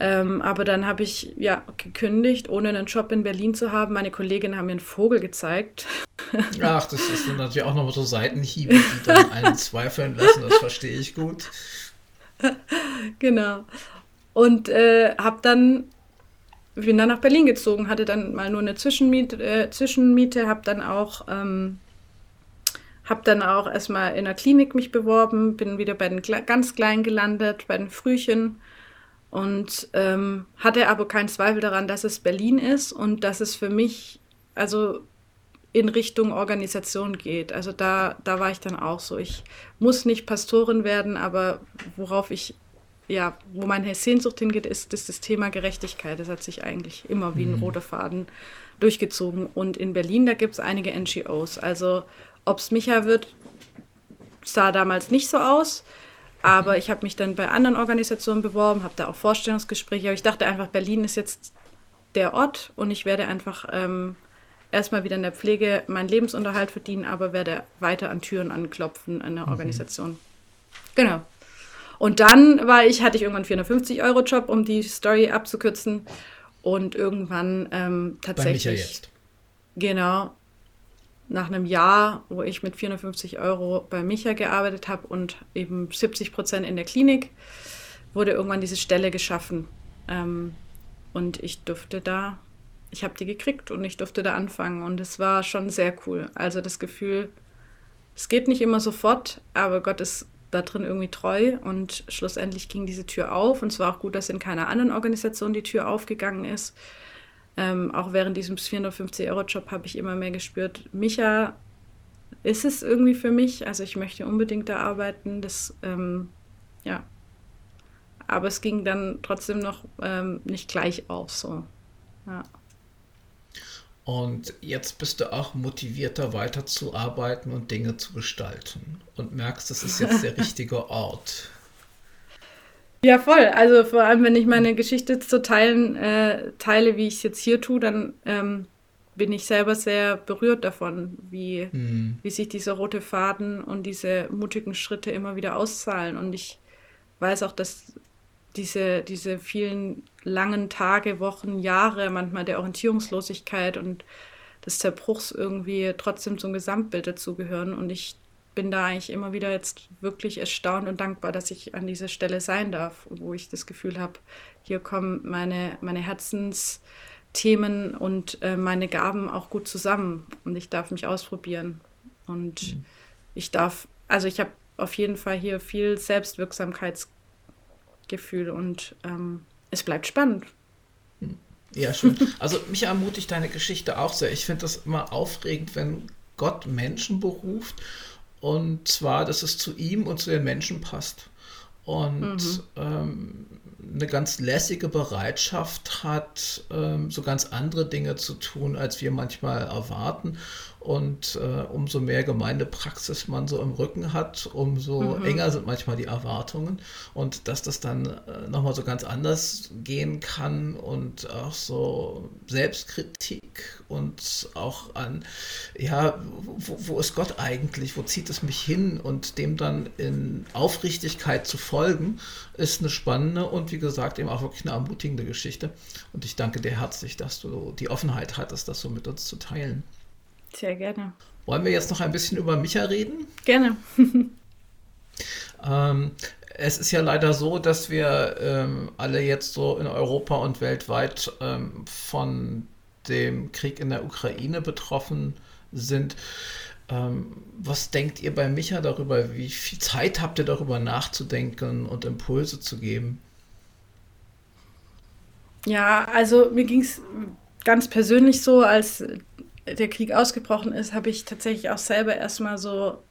Ähm, aber dann habe ich ja gekündigt, ohne einen Job in Berlin zu haben. Meine Kolleginnen haben mir einen Vogel gezeigt. *laughs* Ach, das ist natürlich auch nochmal so Seitenhiebe, die dann einen zweifeln lassen. Das verstehe ich gut. Genau. Und äh, habe dann bin dann nach Berlin gezogen, hatte dann mal nur eine Zwischenmiete, äh, Zwischenmiete habe dann auch ähm, habe dann auch erstmal in der Klinik mich beworben, bin wieder bei den ganz Kleinen gelandet, bei den Frühchen und ähm, hatte aber keinen Zweifel daran, dass es Berlin ist und dass es für mich also in Richtung Organisation geht. Also da, da war ich dann auch so. Ich muss nicht Pastorin werden, aber worauf ich ja, wo meine Sehnsucht hingeht, ist, ist das Thema Gerechtigkeit. Das hat sich eigentlich immer wie ein mhm. roter Faden durchgezogen. Und in Berlin, da gibt es einige NGOs. Also ob es Micha wird, sah damals nicht so aus. Aber ich habe mich dann bei anderen Organisationen beworben, habe da auch Vorstellungsgespräche. Aber ich dachte einfach, Berlin ist jetzt der Ort und ich werde einfach ähm, erstmal wieder in der Pflege meinen Lebensunterhalt verdienen, aber werde weiter an Türen anklopfen an der mhm. Organisation. Genau. Und dann war ich, hatte ich irgendwann 450 Euro Job, um die Story abzukürzen. Und irgendwann ähm, tatsächlich. Bei Micha jetzt. Genau. Nach einem Jahr, wo ich mit 450 Euro bei Micha gearbeitet habe und eben 70 Prozent in der Klinik, wurde irgendwann diese Stelle geschaffen. Ähm, und ich durfte da, ich habe die gekriegt und ich durfte da anfangen. Und es war schon sehr cool. Also das Gefühl, es geht nicht immer sofort, aber Gott ist da drin irgendwie treu und schlussendlich ging diese Tür auf und es war auch gut, dass in keiner anderen Organisation die Tür aufgegangen ist. Ähm, auch während diesem 450-Euro-Job habe ich immer mehr gespürt, Micha ist es irgendwie für mich, also ich möchte unbedingt da arbeiten, das, ähm, ja. Aber es ging dann trotzdem noch ähm, nicht gleich auf, so, ja. Und jetzt bist du auch motivierter weiterzuarbeiten und Dinge zu gestalten und merkst, das ist jetzt der *laughs* richtige Ort. Ja, voll. Also vor allem, wenn ich meine Geschichte zu teilen äh, teile, wie ich es jetzt hier tue, dann ähm, bin ich selber sehr berührt davon, wie, mhm. wie sich dieser rote Faden und diese mutigen Schritte immer wieder auszahlen. Und ich weiß auch, dass diese, diese vielen langen Tage, Wochen, Jahre manchmal der Orientierungslosigkeit und des Zerbruchs irgendwie trotzdem zum Gesamtbild dazugehören. Und ich bin da eigentlich immer wieder jetzt wirklich erstaunt und dankbar, dass ich an dieser Stelle sein darf, wo ich das Gefühl habe, hier kommen meine, meine Herzensthemen und äh, meine Gaben auch gut zusammen und ich darf mich ausprobieren. Und mhm. ich darf, also ich habe auf jeden Fall hier viel Selbstwirksamkeits Gefühl und ähm, es bleibt spannend. Ja, schön. Also mich ermutigt deine Geschichte auch sehr. Ich finde das immer aufregend, wenn Gott Menschen beruft und zwar, dass es zu ihm und zu den Menschen passt. und mhm. ähm, eine ganz lässige Bereitschaft hat, ähm, so ganz andere Dinge zu tun, als wir manchmal erwarten. Und äh, umso mehr Gemeindepraxis man so im Rücken hat, umso mhm. enger sind manchmal die Erwartungen. Und dass das dann äh, nochmal so ganz anders gehen kann und auch so Selbstkritik und auch an, ja, wo, wo ist Gott eigentlich? Wo zieht es mich hin? Und dem dann in Aufrichtigkeit zu folgen, ist eine spannende und wie gesagt eben auch wirklich eine ermutigende Geschichte. Und ich danke dir herzlich, dass du die Offenheit hattest, das so mit uns zu teilen. Sehr gerne. Wollen wir jetzt noch ein bisschen über Micha reden? Gerne. *laughs* ähm, es ist ja leider so, dass wir ähm, alle jetzt so in Europa und weltweit ähm, von dem Krieg in der Ukraine betroffen sind. Ähm, was denkt ihr bei Micha darüber? Wie viel Zeit habt ihr darüber nachzudenken und Impulse zu geben? Ja, also mir ging es ganz persönlich so, als der Krieg ausgebrochen ist, habe ich tatsächlich auch selber erstmal so,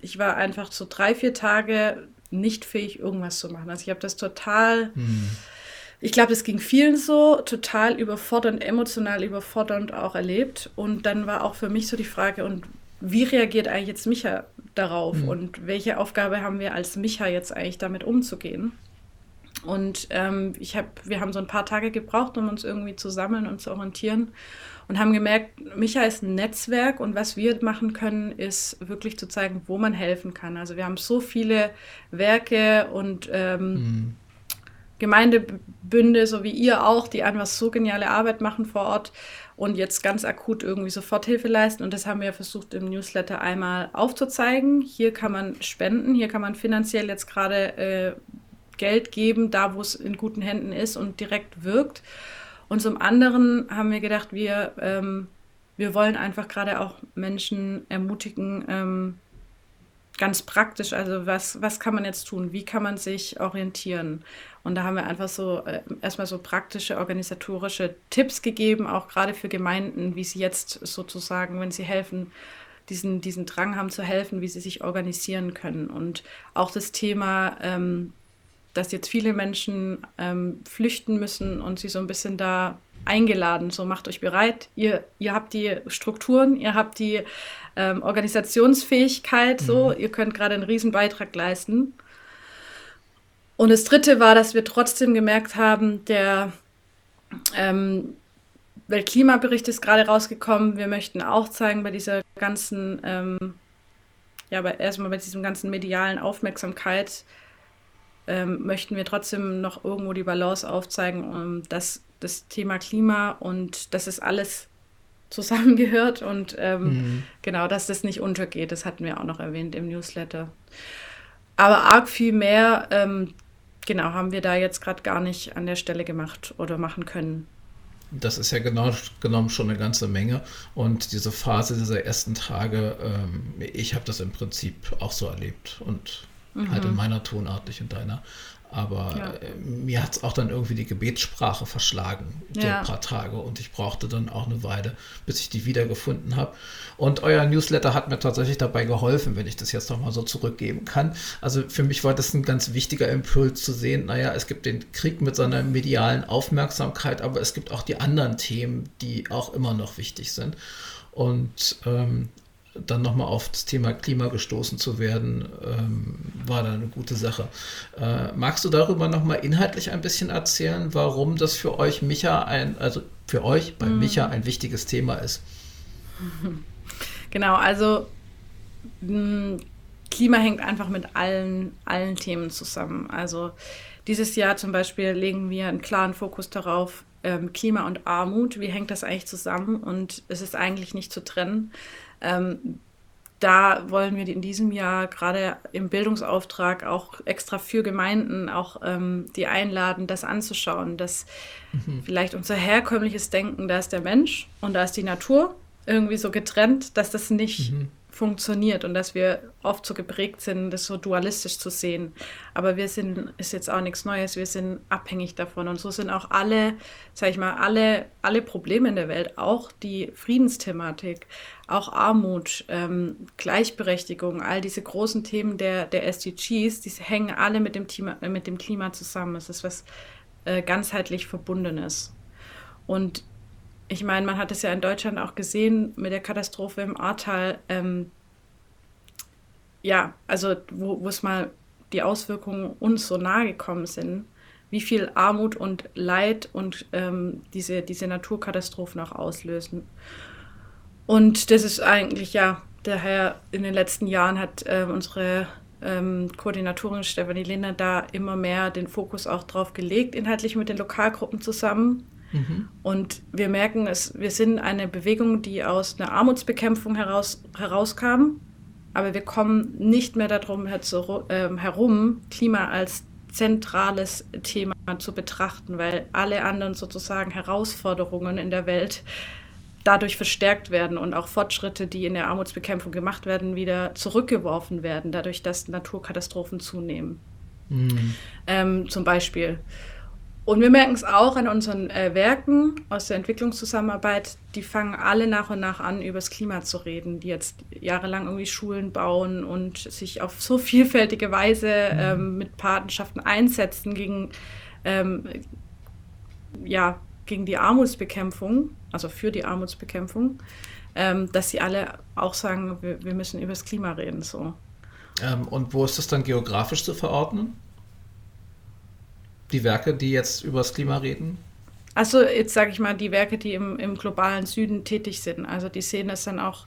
ich war einfach so drei, vier Tage nicht fähig, irgendwas zu machen. Also ich habe das total, hm. ich glaube, es ging vielen so, total überfordernd, emotional überfordernd auch erlebt. Und dann war auch für mich so die Frage, und wie reagiert eigentlich jetzt Micha darauf? Hm. Und welche Aufgabe haben wir als Micha jetzt eigentlich damit umzugehen? Und ähm, ich hab, wir haben so ein paar Tage gebraucht, um uns irgendwie zu sammeln und zu orientieren und haben gemerkt, Micha ist ein Netzwerk und was wir machen können, ist wirklich zu zeigen, wo man helfen kann. Also wir haben so viele Werke und ähm, mhm. Gemeindebünde, so wie ihr auch, die einfach so geniale Arbeit machen vor Ort und jetzt ganz akut irgendwie Soforthilfe leisten. Und das haben wir versucht im Newsletter einmal aufzuzeigen. Hier kann man spenden, hier kann man finanziell jetzt gerade äh, Geld geben, da wo es in guten Händen ist und direkt wirkt. Und zum anderen haben wir gedacht, wir, ähm, wir wollen einfach gerade auch Menschen ermutigen, ähm, ganz praktisch, also was, was kann man jetzt tun? Wie kann man sich orientieren? Und da haben wir einfach so äh, erstmal so praktische organisatorische Tipps gegeben, auch gerade für Gemeinden, wie sie jetzt sozusagen, wenn sie helfen, diesen, diesen Drang haben zu helfen, wie sie sich organisieren können. Und auch das Thema ähm, dass jetzt viele Menschen ähm, flüchten müssen und sie so ein bisschen da eingeladen, so macht euch bereit, ihr, ihr habt die Strukturen, ihr habt die ähm, Organisationsfähigkeit, so, mhm. ihr könnt gerade einen riesen Beitrag leisten. Und das Dritte war, dass wir trotzdem gemerkt haben, der ähm, Weltklimabericht ist gerade rausgekommen. Wir möchten auch zeigen bei dieser ganzen, ähm, ja, aber erstmal bei diesem ganzen medialen Aufmerksamkeit, ähm, möchten wir trotzdem noch irgendwo die Balance aufzeigen, um dass das Thema Klima und dass es alles *laughs* zusammengehört und ähm, mhm. genau, dass das nicht untergeht. Das hatten wir auch noch erwähnt im Newsletter. Aber arg viel mehr, ähm, genau, haben wir da jetzt gerade gar nicht an der Stelle gemacht oder machen können. Das ist ja genau genommen schon eine ganze Menge. Und diese Phase dieser ersten Tage, ähm, ich habe das im Prinzip auch so erlebt. Und Mhm. Halt in meiner Tonart, nicht in deiner. Aber ja. Äh, mir hat es auch dann irgendwie die Gebetssprache verschlagen, so ja. ein paar Tage. Und ich brauchte dann auch eine Weile, bis ich die wiedergefunden habe. Und euer Newsletter hat mir tatsächlich dabei geholfen, wenn ich das jetzt nochmal so zurückgeben kann. Also für mich war das ein ganz wichtiger Impuls zu sehen, naja, es gibt den Krieg mit seiner medialen Aufmerksamkeit, aber es gibt auch die anderen Themen, die auch immer noch wichtig sind. Und ähm, dann nochmal auf das Thema Klima gestoßen zu werden, ähm, war da eine gute Sache. Äh, magst du darüber nochmal inhaltlich ein bisschen erzählen, warum das für euch Micha ein, also für euch bei mm. Micha ein wichtiges Thema ist? *laughs* Genau, also mh, Klima hängt einfach mit allen, allen Themen zusammen. Also dieses Jahr zum Beispiel legen wir einen klaren Fokus darauf, ähm, Klima und Armut, wie hängt das eigentlich zusammen? Und es ist eigentlich nicht zu trennen. Ähm, da wollen wir in diesem Jahr gerade im Bildungsauftrag auch extra für Gemeinden auch ähm, die einladen, das anzuschauen, dass mhm. vielleicht unser herkömmliches Denken, da ist der Mensch und da ist die Natur irgendwie so getrennt, dass das nicht, mhm. Funktioniert und dass wir oft so geprägt sind, das so dualistisch zu sehen. Aber wir sind, ist jetzt auch nichts Neues, wir sind abhängig davon. Und so sind auch alle, sag ich mal, alle, alle Probleme in der Welt, auch die Friedensthematik, auch Armut, ähm, Gleichberechtigung, all diese großen Themen der, der SDGs, die hängen alle mit dem, Klima, mit dem Klima zusammen. Es ist was äh, ganzheitlich Verbundenes. Und ich meine, man hat es ja in Deutschland auch gesehen mit der Katastrophe im Ahrtal. Ähm, ja, also wo, es mal die Auswirkungen uns so nahe gekommen sind, wie viel Armut und Leid und ähm, diese, diese Naturkatastrophen auch auslösen. Und das ist eigentlich, ja, daher in den letzten Jahren hat äh, unsere ähm, Koordinatorin Stefanie Lindner da immer mehr den Fokus auch drauf gelegt, inhaltlich mit den Lokalgruppen zusammen Mhm. Und wir merken, es, wir sind eine Bewegung, die aus einer Armutsbekämpfung heraus, herauskam, aber wir kommen nicht mehr darum äh, herum, Klima als zentrales Thema zu betrachten, weil alle anderen sozusagen Herausforderungen in der Welt dadurch verstärkt werden und auch Fortschritte, die in der Armutsbekämpfung gemacht werden, wieder zurückgeworfen werden, dadurch, dass Naturkatastrophen zunehmen. Mhm. Ähm, zum Beispiel. Und wir merken es auch an unseren äh, Werken aus der Entwicklungszusammenarbeit, die fangen alle nach und nach an, über das Klima zu reden, die jetzt jahrelang irgendwie Schulen bauen und sich auf so vielfältige Weise mhm. ähm, mit Patenschaften einsetzen gegen, ähm, ja, gegen die Armutsbekämpfung, also für die Armutsbekämpfung, ähm, dass sie alle auch sagen, wir, wir müssen über das Klima reden. So. Ähm, und wo ist das dann geografisch zu verordnen? Die Werke, die jetzt über das Klima reden? Also jetzt sage ich mal, die Werke, die im, im globalen Süden tätig sind. Also die sehen das dann auch.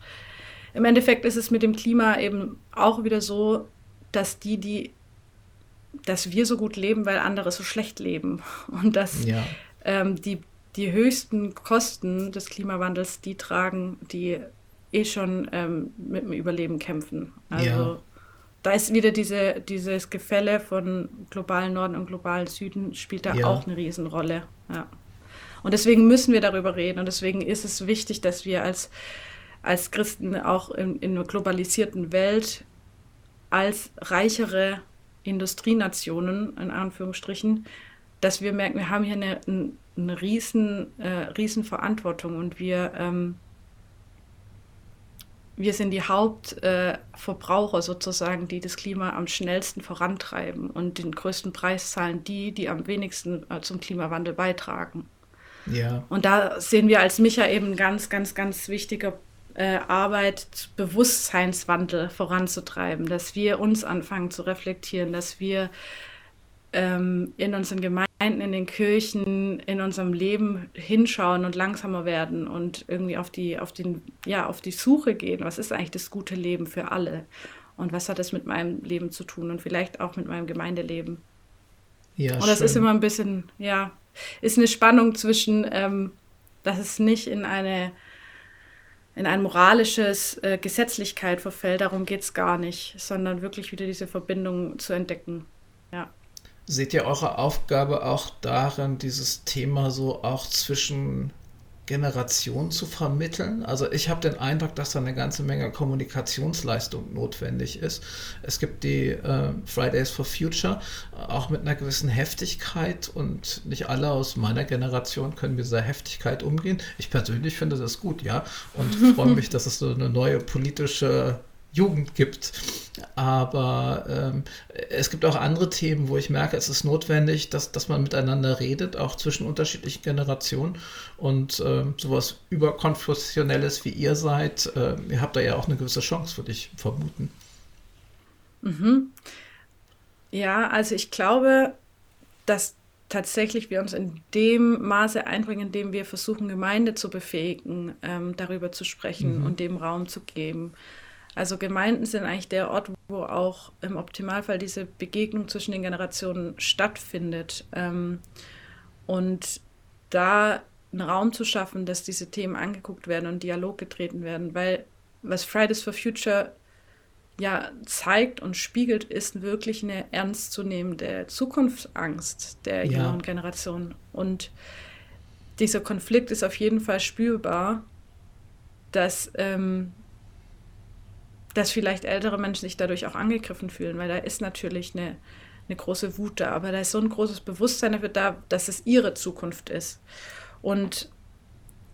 Im Endeffekt ist es mit dem Klima eben auch wieder so, dass die, die, dass wir so gut leben, weil andere so schlecht leben. *laughs* Und dass ja. ähm, die, die höchsten Kosten des Klimawandels die tragen, die eh schon ähm, mit dem Überleben kämpfen. Also ja da ist wieder diese, dieses Gefälle von globalen Norden und globalen Süden spielt da ja. auch eine Riesenrolle. Ja. Und deswegen müssen wir darüber reden und deswegen ist es wichtig, dass wir als, als Christen auch in, in einer globalisierten Welt als reichere Industrienationen, in Anführungsstrichen, dass wir merken, wir haben hier eine, eine, riesen, äh, riesen Verantwortung und wir ähm, wir sind die Hauptverbraucher äh, sozusagen, die das Klima am schnellsten vorantreiben und den größten Preis zahlen die, die am wenigsten äh, zum Klimawandel beitragen. Ja. Und da sehen wir als Micha eben ganz, ganz, ganz wichtige äh, Arbeit, Bewusstseinswandel voranzutreiben, dass wir uns anfangen zu reflektieren, dass wir ähm, in unseren Gemeinden, in den Kirchen, in unserem Leben hinschauen und langsamer werden und irgendwie auf die, auf den, ja, auf die Suche gehen. Was ist eigentlich das gute Leben für alle? Und was hat das mit meinem Leben zu tun und vielleicht auch mit meinem Gemeindeleben? Ja, und das schön. ist immer ein bisschen, ja, ist eine Spannung zwischen, ähm, dass es nicht in eine in ein moralisches äh, Gesetzlichkeit verfällt, darum geht es gar nicht, sondern wirklich wieder diese Verbindung zu entdecken. Ja. Seht ihr eure Aufgabe auch darin, dieses Thema so auch zwischen Generationen zu vermitteln? Also ich habe den Eindruck, dass da eine ganze Menge Kommunikationsleistung notwendig ist. Es gibt die äh, Fridays for Future, auch mit einer gewissen Heftigkeit und nicht alle aus meiner Generation können mit dieser Heftigkeit umgehen. Ich persönlich finde das gut, ja, und *laughs* freue mich, dass es so eine neue politische Jugend gibt. Aber ähm, es gibt auch andere Themen, wo ich merke, es ist notwendig, dass, dass man miteinander redet, auch zwischen unterschiedlichen Generationen. Und ähm, sowas überkonfessionelles wie ihr seid, äh, ihr habt da ja auch eine gewisse Chance, würde ich vermuten. Mhm. Ja, also ich glaube, dass tatsächlich wir uns in dem Maße einbringen, in dem wir versuchen, Gemeinde zu befähigen, ähm, darüber zu sprechen mhm. und dem Raum zu geben. Also Gemeinden sind eigentlich der Ort, wo auch im Optimalfall diese Begegnung zwischen den Generationen stattfindet. Ähm, und da einen Raum zu schaffen, dass diese Themen angeguckt werden und Dialog getreten werden, weil was Fridays for Future ja zeigt und spiegelt, ist wirklich eine ernstzunehmende Zukunftsangst der ja. jüngeren Generation. Und dieser Konflikt ist auf jeden Fall spürbar, dass ähm, dass vielleicht ältere Menschen sich dadurch auch angegriffen fühlen, weil da ist natürlich eine, eine große Wut da, aber da ist so ein großes Bewusstsein dafür da, dass es ihre Zukunft ist. Und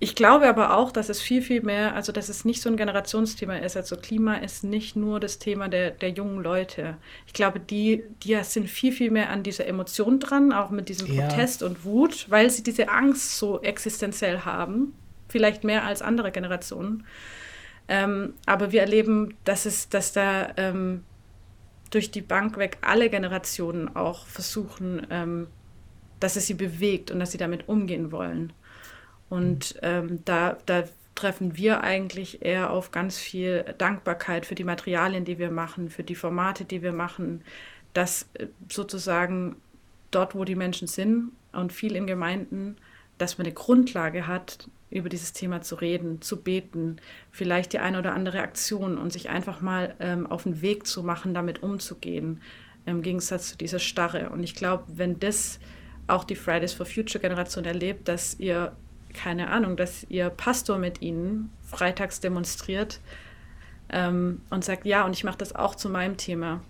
ich glaube aber auch, dass es viel, viel mehr, also dass es nicht so ein Generationsthema ist. Also Klima ist nicht nur das Thema der, der jungen Leute. Ich glaube, die, die sind viel, viel mehr an dieser Emotion dran, auch mit diesem ja. Protest und Wut, weil sie diese Angst so existenziell haben. Vielleicht mehr als andere Generationen. Ähm, aber wir erleben, dass es, dass da ähm, durch die Bank weg alle Generationen auch versuchen, ähm, dass es sie bewegt und dass sie damit umgehen wollen. Und ähm, da, da treffen wir eigentlich eher auf ganz viel Dankbarkeit für die Materialien, die wir machen, für die Formate, die wir machen, dass äh, sozusagen dort, wo die Menschen sind und viel in Gemeinden, dass man eine Grundlage hat, über dieses Thema zu reden, zu beten, vielleicht die eine oder andere Aktion und sich einfach mal ähm, auf den Weg zu machen, damit umzugehen, im Gegensatz zu dieser Starre. Und ich glaube, wenn das auch die Fridays for Future Generation erlebt, dass ihr keine Ahnung, dass ihr Pastor mit ihnen freitags demonstriert ähm, und sagt, ja, und ich mache das auch zu meinem Thema.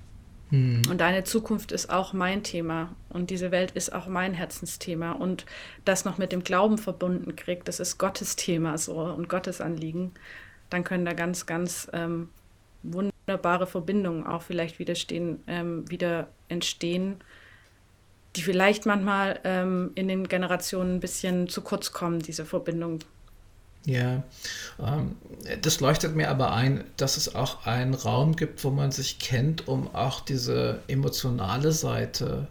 Hm. Und deine Zukunft ist auch mein Thema und diese Welt ist auch mein Herzensthema und das noch mit dem Glauben verbunden kriegt, das ist Gottes Thema so und Gottes Anliegen, dann können da ganz, ganz ähm, wunderbare Verbindungen auch vielleicht wieder, stehen, ähm, wieder entstehen die vielleicht manchmal ähm, in den Generationen ein bisschen zu kurz kommen, diese Verbindung. Ja, ähm, das leuchtet mir aber ein, dass es auch einen Raum gibt, wo man sich kennt, um auch diese emotionale Seite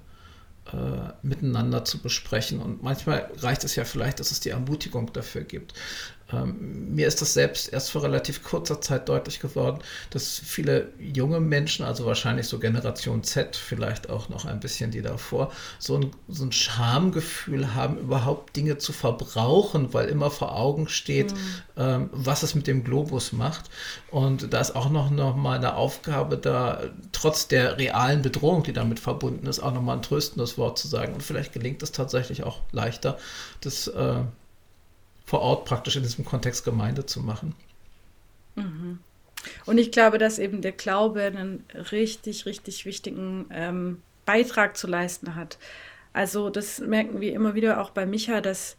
äh, miteinander zu besprechen. Und manchmal reicht es ja vielleicht, dass es die Ermutigung dafür gibt. Ähm, mir ist das selbst erst vor relativ kurzer Zeit deutlich geworden, dass viele junge Menschen, also wahrscheinlich so Generation Z, vielleicht auch noch ein bisschen die davor, so ein, so ein Schamgefühl haben, überhaupt Dinge zu verbrauchen, weil immer vor Augen steht, mhm. ähm, was es mit dem Globus macht. Und da ist auch noch, noch mal eine Aufgabe da, trotz der realen Bedrohung, die damit verbunden ist, auch noch mal ein tröstendes Wort zu sagen. Und vielleicht gelingt es tatsächlich auch leichter, das äh, vor Ort praktisch in diesem Kontext Gemeinde zu machen. Mhm. Und ich glaube, dass eben der Glaube einen richtig, richtig wichtigen ähm, Beitrag zu leisten hat. Also das merken wir immer wieder auch bei Micha, dass,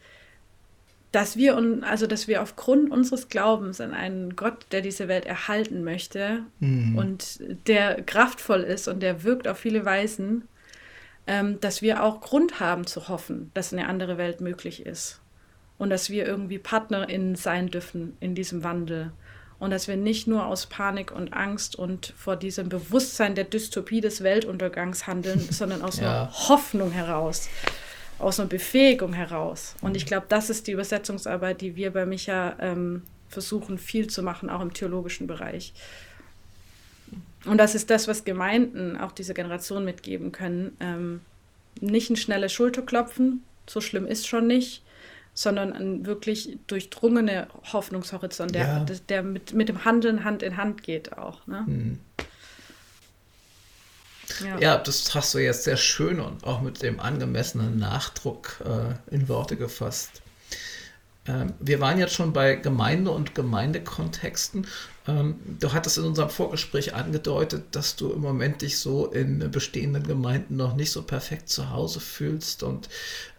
dass wir also dass wir aufgrund unseres Glaubens an einen Gott, der diese Welt erhalten möchte mhm. und der kraftvoll ist und der wirkt auf viele Weisen, ähm, dass wir auch Grund haben zu hoffen, dass eine andere Welt möglich ist und dass wir irgendwie PartnerInnen sein dürfen in diesem Wandel. Und dass wir nicht nur aus Panik und Angst und vor diesem Bewusstsein der Dystopie des Weltuntergangs handeln, *laughs* sondern aus ja. einer Hoffnung heraus, aus einer Befähigung heraus. Und ich glaube, das ist die Übersetzungsarbeit, die wir bei Micha ähm, versuchen, viel zu machen, auch im theologischen Bereich. Und das ist das, was Gemeinden, auch diese Generation mitgeben können. Ähm, nicht ein schnelles Schulterklopfen, so schlimm ist schon nicht, sondern ein wirklich durchdrungener Hoffnungshorizont, der, ja. der mit, mit dem Handeln Hand in Hand geht auch. Ne? Hm. Ja. ja. das hast du jetzt sehr schön und auch mit dem angemessenen Nachdruck äh, in Worte gefasst. Ähm, wir waren jetzt schon bei Gemeinde und Gemeindekontexten. Ähm, du hattest in unserem Vorgespräch angedeutet, dass du im Moment dich so in bestehenden Gemeinden noch nicht so perfekt zu Hause fühlst und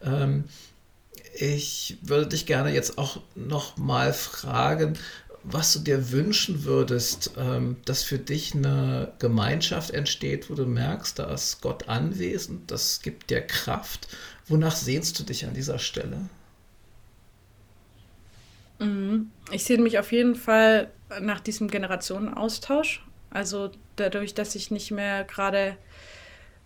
ähm, ich würde dich gerne jetzt auch noch mal fragen, was du dir wünschen würdest, ähm, dass für dich eine Gemeinschaft entsteht, wo du merkst, da ist Gott anwesend, das gibt dir Kraft. Wonach sehnst du dich an dieser Stelle? Mhm. Ich sehe mich auf jeden Fall nach diesem Generationenaustausch. Also dadurch, dass ich nicht mehr gerade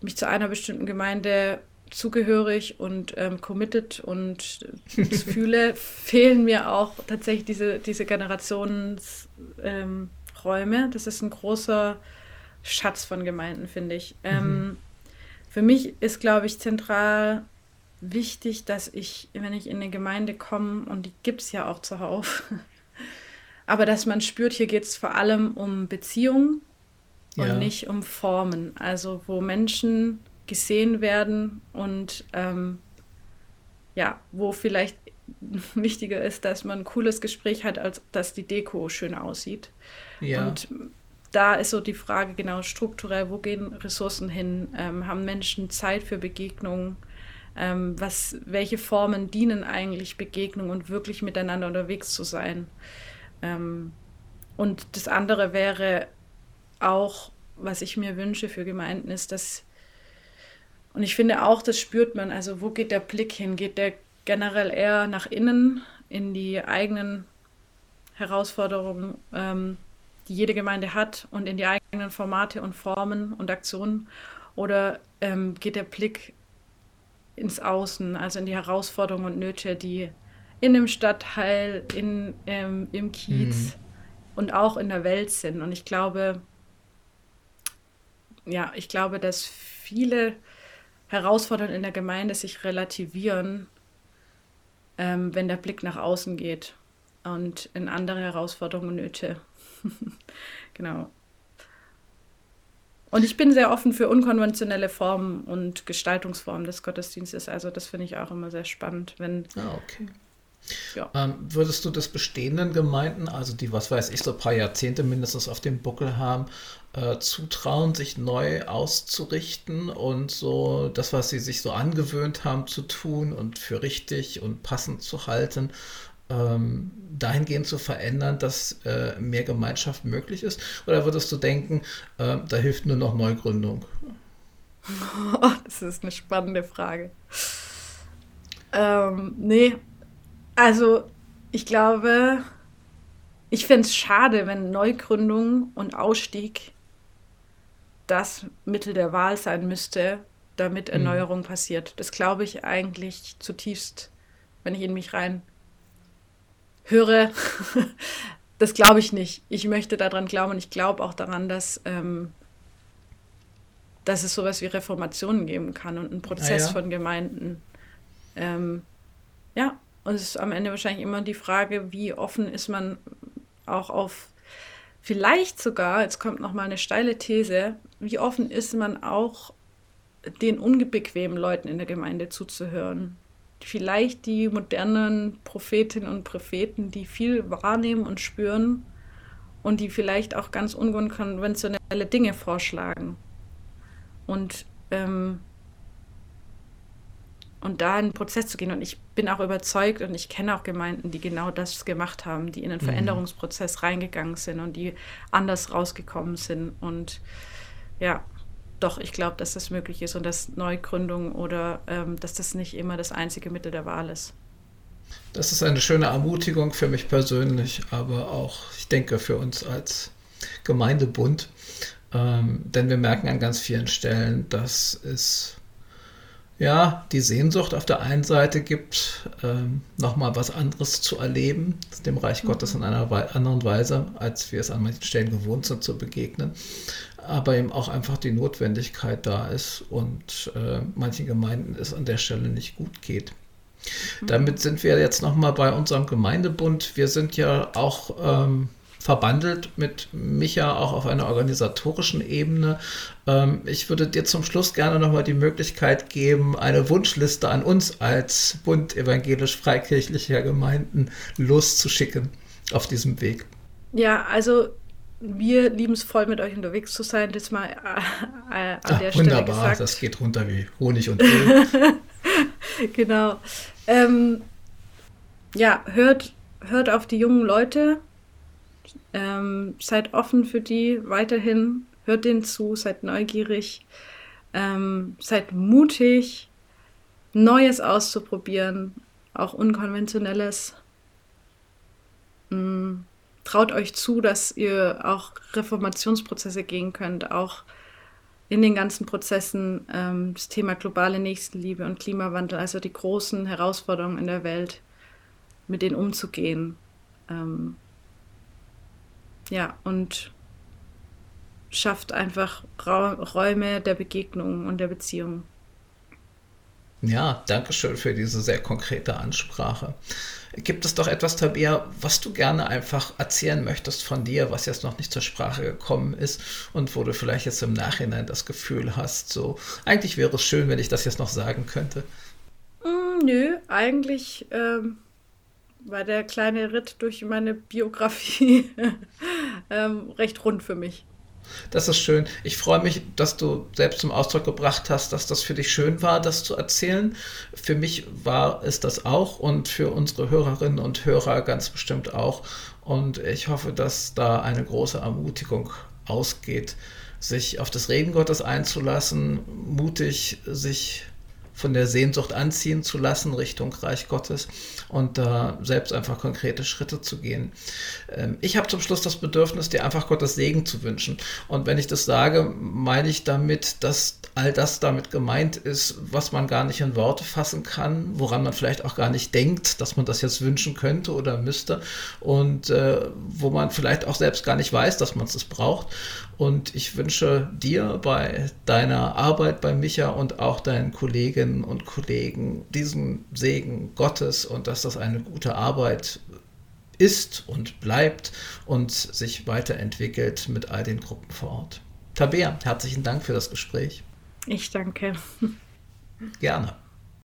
mich zu einer bestimmten Gemeinde zugehörig und ähm, committed und *laughs* fühle, fehlen mir auch tatsächlich diese, diese Generationsräume. Ähm, das ist ein großer Schatz von Gemeinden, finde ich. Mhm. Ähm, für mich ist, glaube ich, zentral wichtig, dass ich, wenn ich in eine Gemeinde komme, und die gibt es ja auch zuhauf, *laughs* aber dass man spürt, hier geht es vor allem um Beziehungen ja. und nicht um Formen. Also wo Menschen gesehen werden und ähm, ja, wo vielleicht *laughs* wichtiger ist, dass man ein cooles Gespräch hat, als dass die Deko schön aussieht. Ja. Und da ist so die Frage genau strukturell, wo gehen Ressourcen hin? Ähm, haben Menschen Zeit für Begegnungen? Ähm, was, welche Formen dienen eigentlich Begegnung und wirklich miteinander unterwegs zu sein? Ähm, und das andere wäre auch, was ich mir wünsche für Gemeinden, ist, dass, und ich finde auch, das spürt man, also wo geht der Blick hin? Geht der generell eher nach innen, in die eigenen Herausforderungen, ähm, die jede Gemeinde hat und in die eigenen Formate und Formen und Aktionen? Oder ähm, geht der Blick ins Außen, also in die Herausforderungen und Nöte, die in dem Stadtteil, in, ähm, im Kiez mhm. und auch in der Welt sind. Und ich glaube, ja, ich glaube, dass viele Herausforderungen in der Gemeinde sich relativieren, ähm, wenn der Blick nach außen geht und in andere Herausforderungen und Nöte. *laughs* genau. Und ich bin sehr offen für unkonventionelle Formen und Gestaltungsformen des Gottesdienstes. Also das finde ich auch immer sehr spannend, wenn. Ah, okay. Ja. Ähm, würdest du das bestehenden Gemeinden, also die, was weiß ich, so ein paar Jahrzehnte mindestens auf dem Buckel haben, äh, zutrauen, sich neu auszurichten und so das, was sie sich so angewöhnt haben zu tun und für richtig und passend zu halten, ähm, dahingehend zu verändern, dass äh, mehr Gemeinschaft möglich ist? Oder würdest du denken, äh, da hilft nur noch Neugründung? *laughs* Das ist eine spannende Frage. Ähm, nee, also ich glaube, ich fände es schade, wenn Neugründung und Ausstieg das Mittel der Wahl sein müsste, damit mhm. Erneuerung mhm. passiert. Das glaube ich eigentlich zutiefst, wenn ich in mich rein höre, *laughs* das glaube ich nicht. Ich möchte daran glauben und ich glaube auch daran, dass, ähm, dass es sowas wie Reformationen geben kann und einen Prozess ah, ja. von Gemeinden. Ähm, ja, und es ist am Ende wahrscheinlich immer die Frage, wie offen ist man auch auf, vielleicht sogar, jetzt kommt nochmal eine steile These, wie offen ist man auch den unbequemen Leuten in der Gemeinde zuzuhören vielleicht die modernen Prophetinnen und Propheten, die viel wahrnehmen und spüren und die vielleicht auch ganz unkonventionelle Dinge vorschlagen. Und, ähm, und da in den Prozess zu gehen. Und ich bin auch überzeugt und ich kenne auch Gemeinden, die genau das gemacht haben, die in den mhm. Veränderungsprozess reingegangen sind und die anders rausgekommen sind. Und ja, doch, ich glaube, dass das möglich ist und dass Neugründung oder ähm, dass das nicht immer das einzige Mittel der Wahl ist. Das ist eine schöne Ermutigung für mich persönlich, aber auch, ich denke, für uns als Gemeindebund. Ähm, denn wir merken an ganz vielen Stellen, dass es ja die Sehnsucht auf der einen Seite gibt, ähm, nochmal was anderes zu erleben, dem Reich Gottes in einer anderen Weise, als wir es an manchen Stellen gewohnt sind zu begegnen aber eben auch einfach die Notwendigkeit da ist und äh, manchen Gemeinden es an der Stelle nicht gut geht. Mhm. Damit sind wir jetzt nochmal bei unserem Gemeindebund. Wir sind ja auch ähm, verbandelt mit Micha auch auf einer organisatorischen Ebene. Ähm, ich würde dir zum Schluss gerne nochmal die Möglichkeit geben, eine Wunschliste an uns als Bund evangelisch-freikirchlicher Gemeinden loszuschicken auf diesem Weg. Ja, also wir lieben es voll, mit euch unterwegs zu sein. Das mal äh, äh, an Ach, der Stelle wunderbar, gesagt. das geht runter wie Honig und Öl. *laughs* genau. Ähm, ja, hört, hört auf die jungen Leute. Ähm, seid offen für die weiterhin. Hört denen zu, seid neugierig. Ähm, seid mutig, Neues auszuprobieren, auch Unkonventionelles. Mm traut euch zu, dass ihr auch Reformationsprozesse gehen könnt, auch in den ganzen Prozessen ähm, das Thema globale Nächstenliebe und Klimawandel, also die großen Herausforderungen in der Welt, mit denen umzugehen. Ähm, ja, und schafft einfach Ra Räume der Begegnung und der Beziehung. Ja, danke schön für diese sehr konkrete Ansprache. Gibt es doch etwas, Tabea, was du gerne einfach erzählen möchtest von dir, was jetzt noch nicht zur Sprache gekommen ist und wo du vielleicht jetzt im Nachhinein das Gefühl hast, so, eigentlich wäre es schön, wenn ich das jetzt noch sagen könnte? Mm, nö, eigentlich ähm, war der kleine Ritt durch meine Biografie *laughs* ähm, recht rund für mich. Das ist schön. Ich freue mich, dass du selbst zum Ausdruck gebracht hast, dass das für dich schön war, das zu erzählen. Für mich war es das auch und für unsere Hörerinnen und Hörer ganz bestimmt auch. Und ich hoffe, dass da eine große Ermutigung ausgeht, sich auf das Reden Gottes einzulassen, mutig sich von der Sehnsucht anziehen zu lassen Richtung Reich Gottes und da äh, selbst einfach konkrete Schritte zu gehen. Ähm, ich habe zum Schluss das Bedürfnis, dir einfach Gottes Segen zu wünschen. Und wenn ich das sage, meine ich damit, dass all das damit gemeint ist, was man gar nicht in Worte fassen kann, woran man vielleicht auch gar nicht denkt, dass man das jetzt wünschen könnte oder müsste und äh, wo man vielleicht auch selbst gar nicht weiß, dass man es braucht. Und ich wünsche dir bei deiner Arbeit bei Micha und auch deinen Kolleginnen und Kollegen diesen Segen Gottes und dass das eine gute Arbeit ist und bleibt und sich weiterentwickelt mit all den Gruppen vor Ort. Tabea, herzlichen Dank für das Gespräch. Ich danke. Gerne.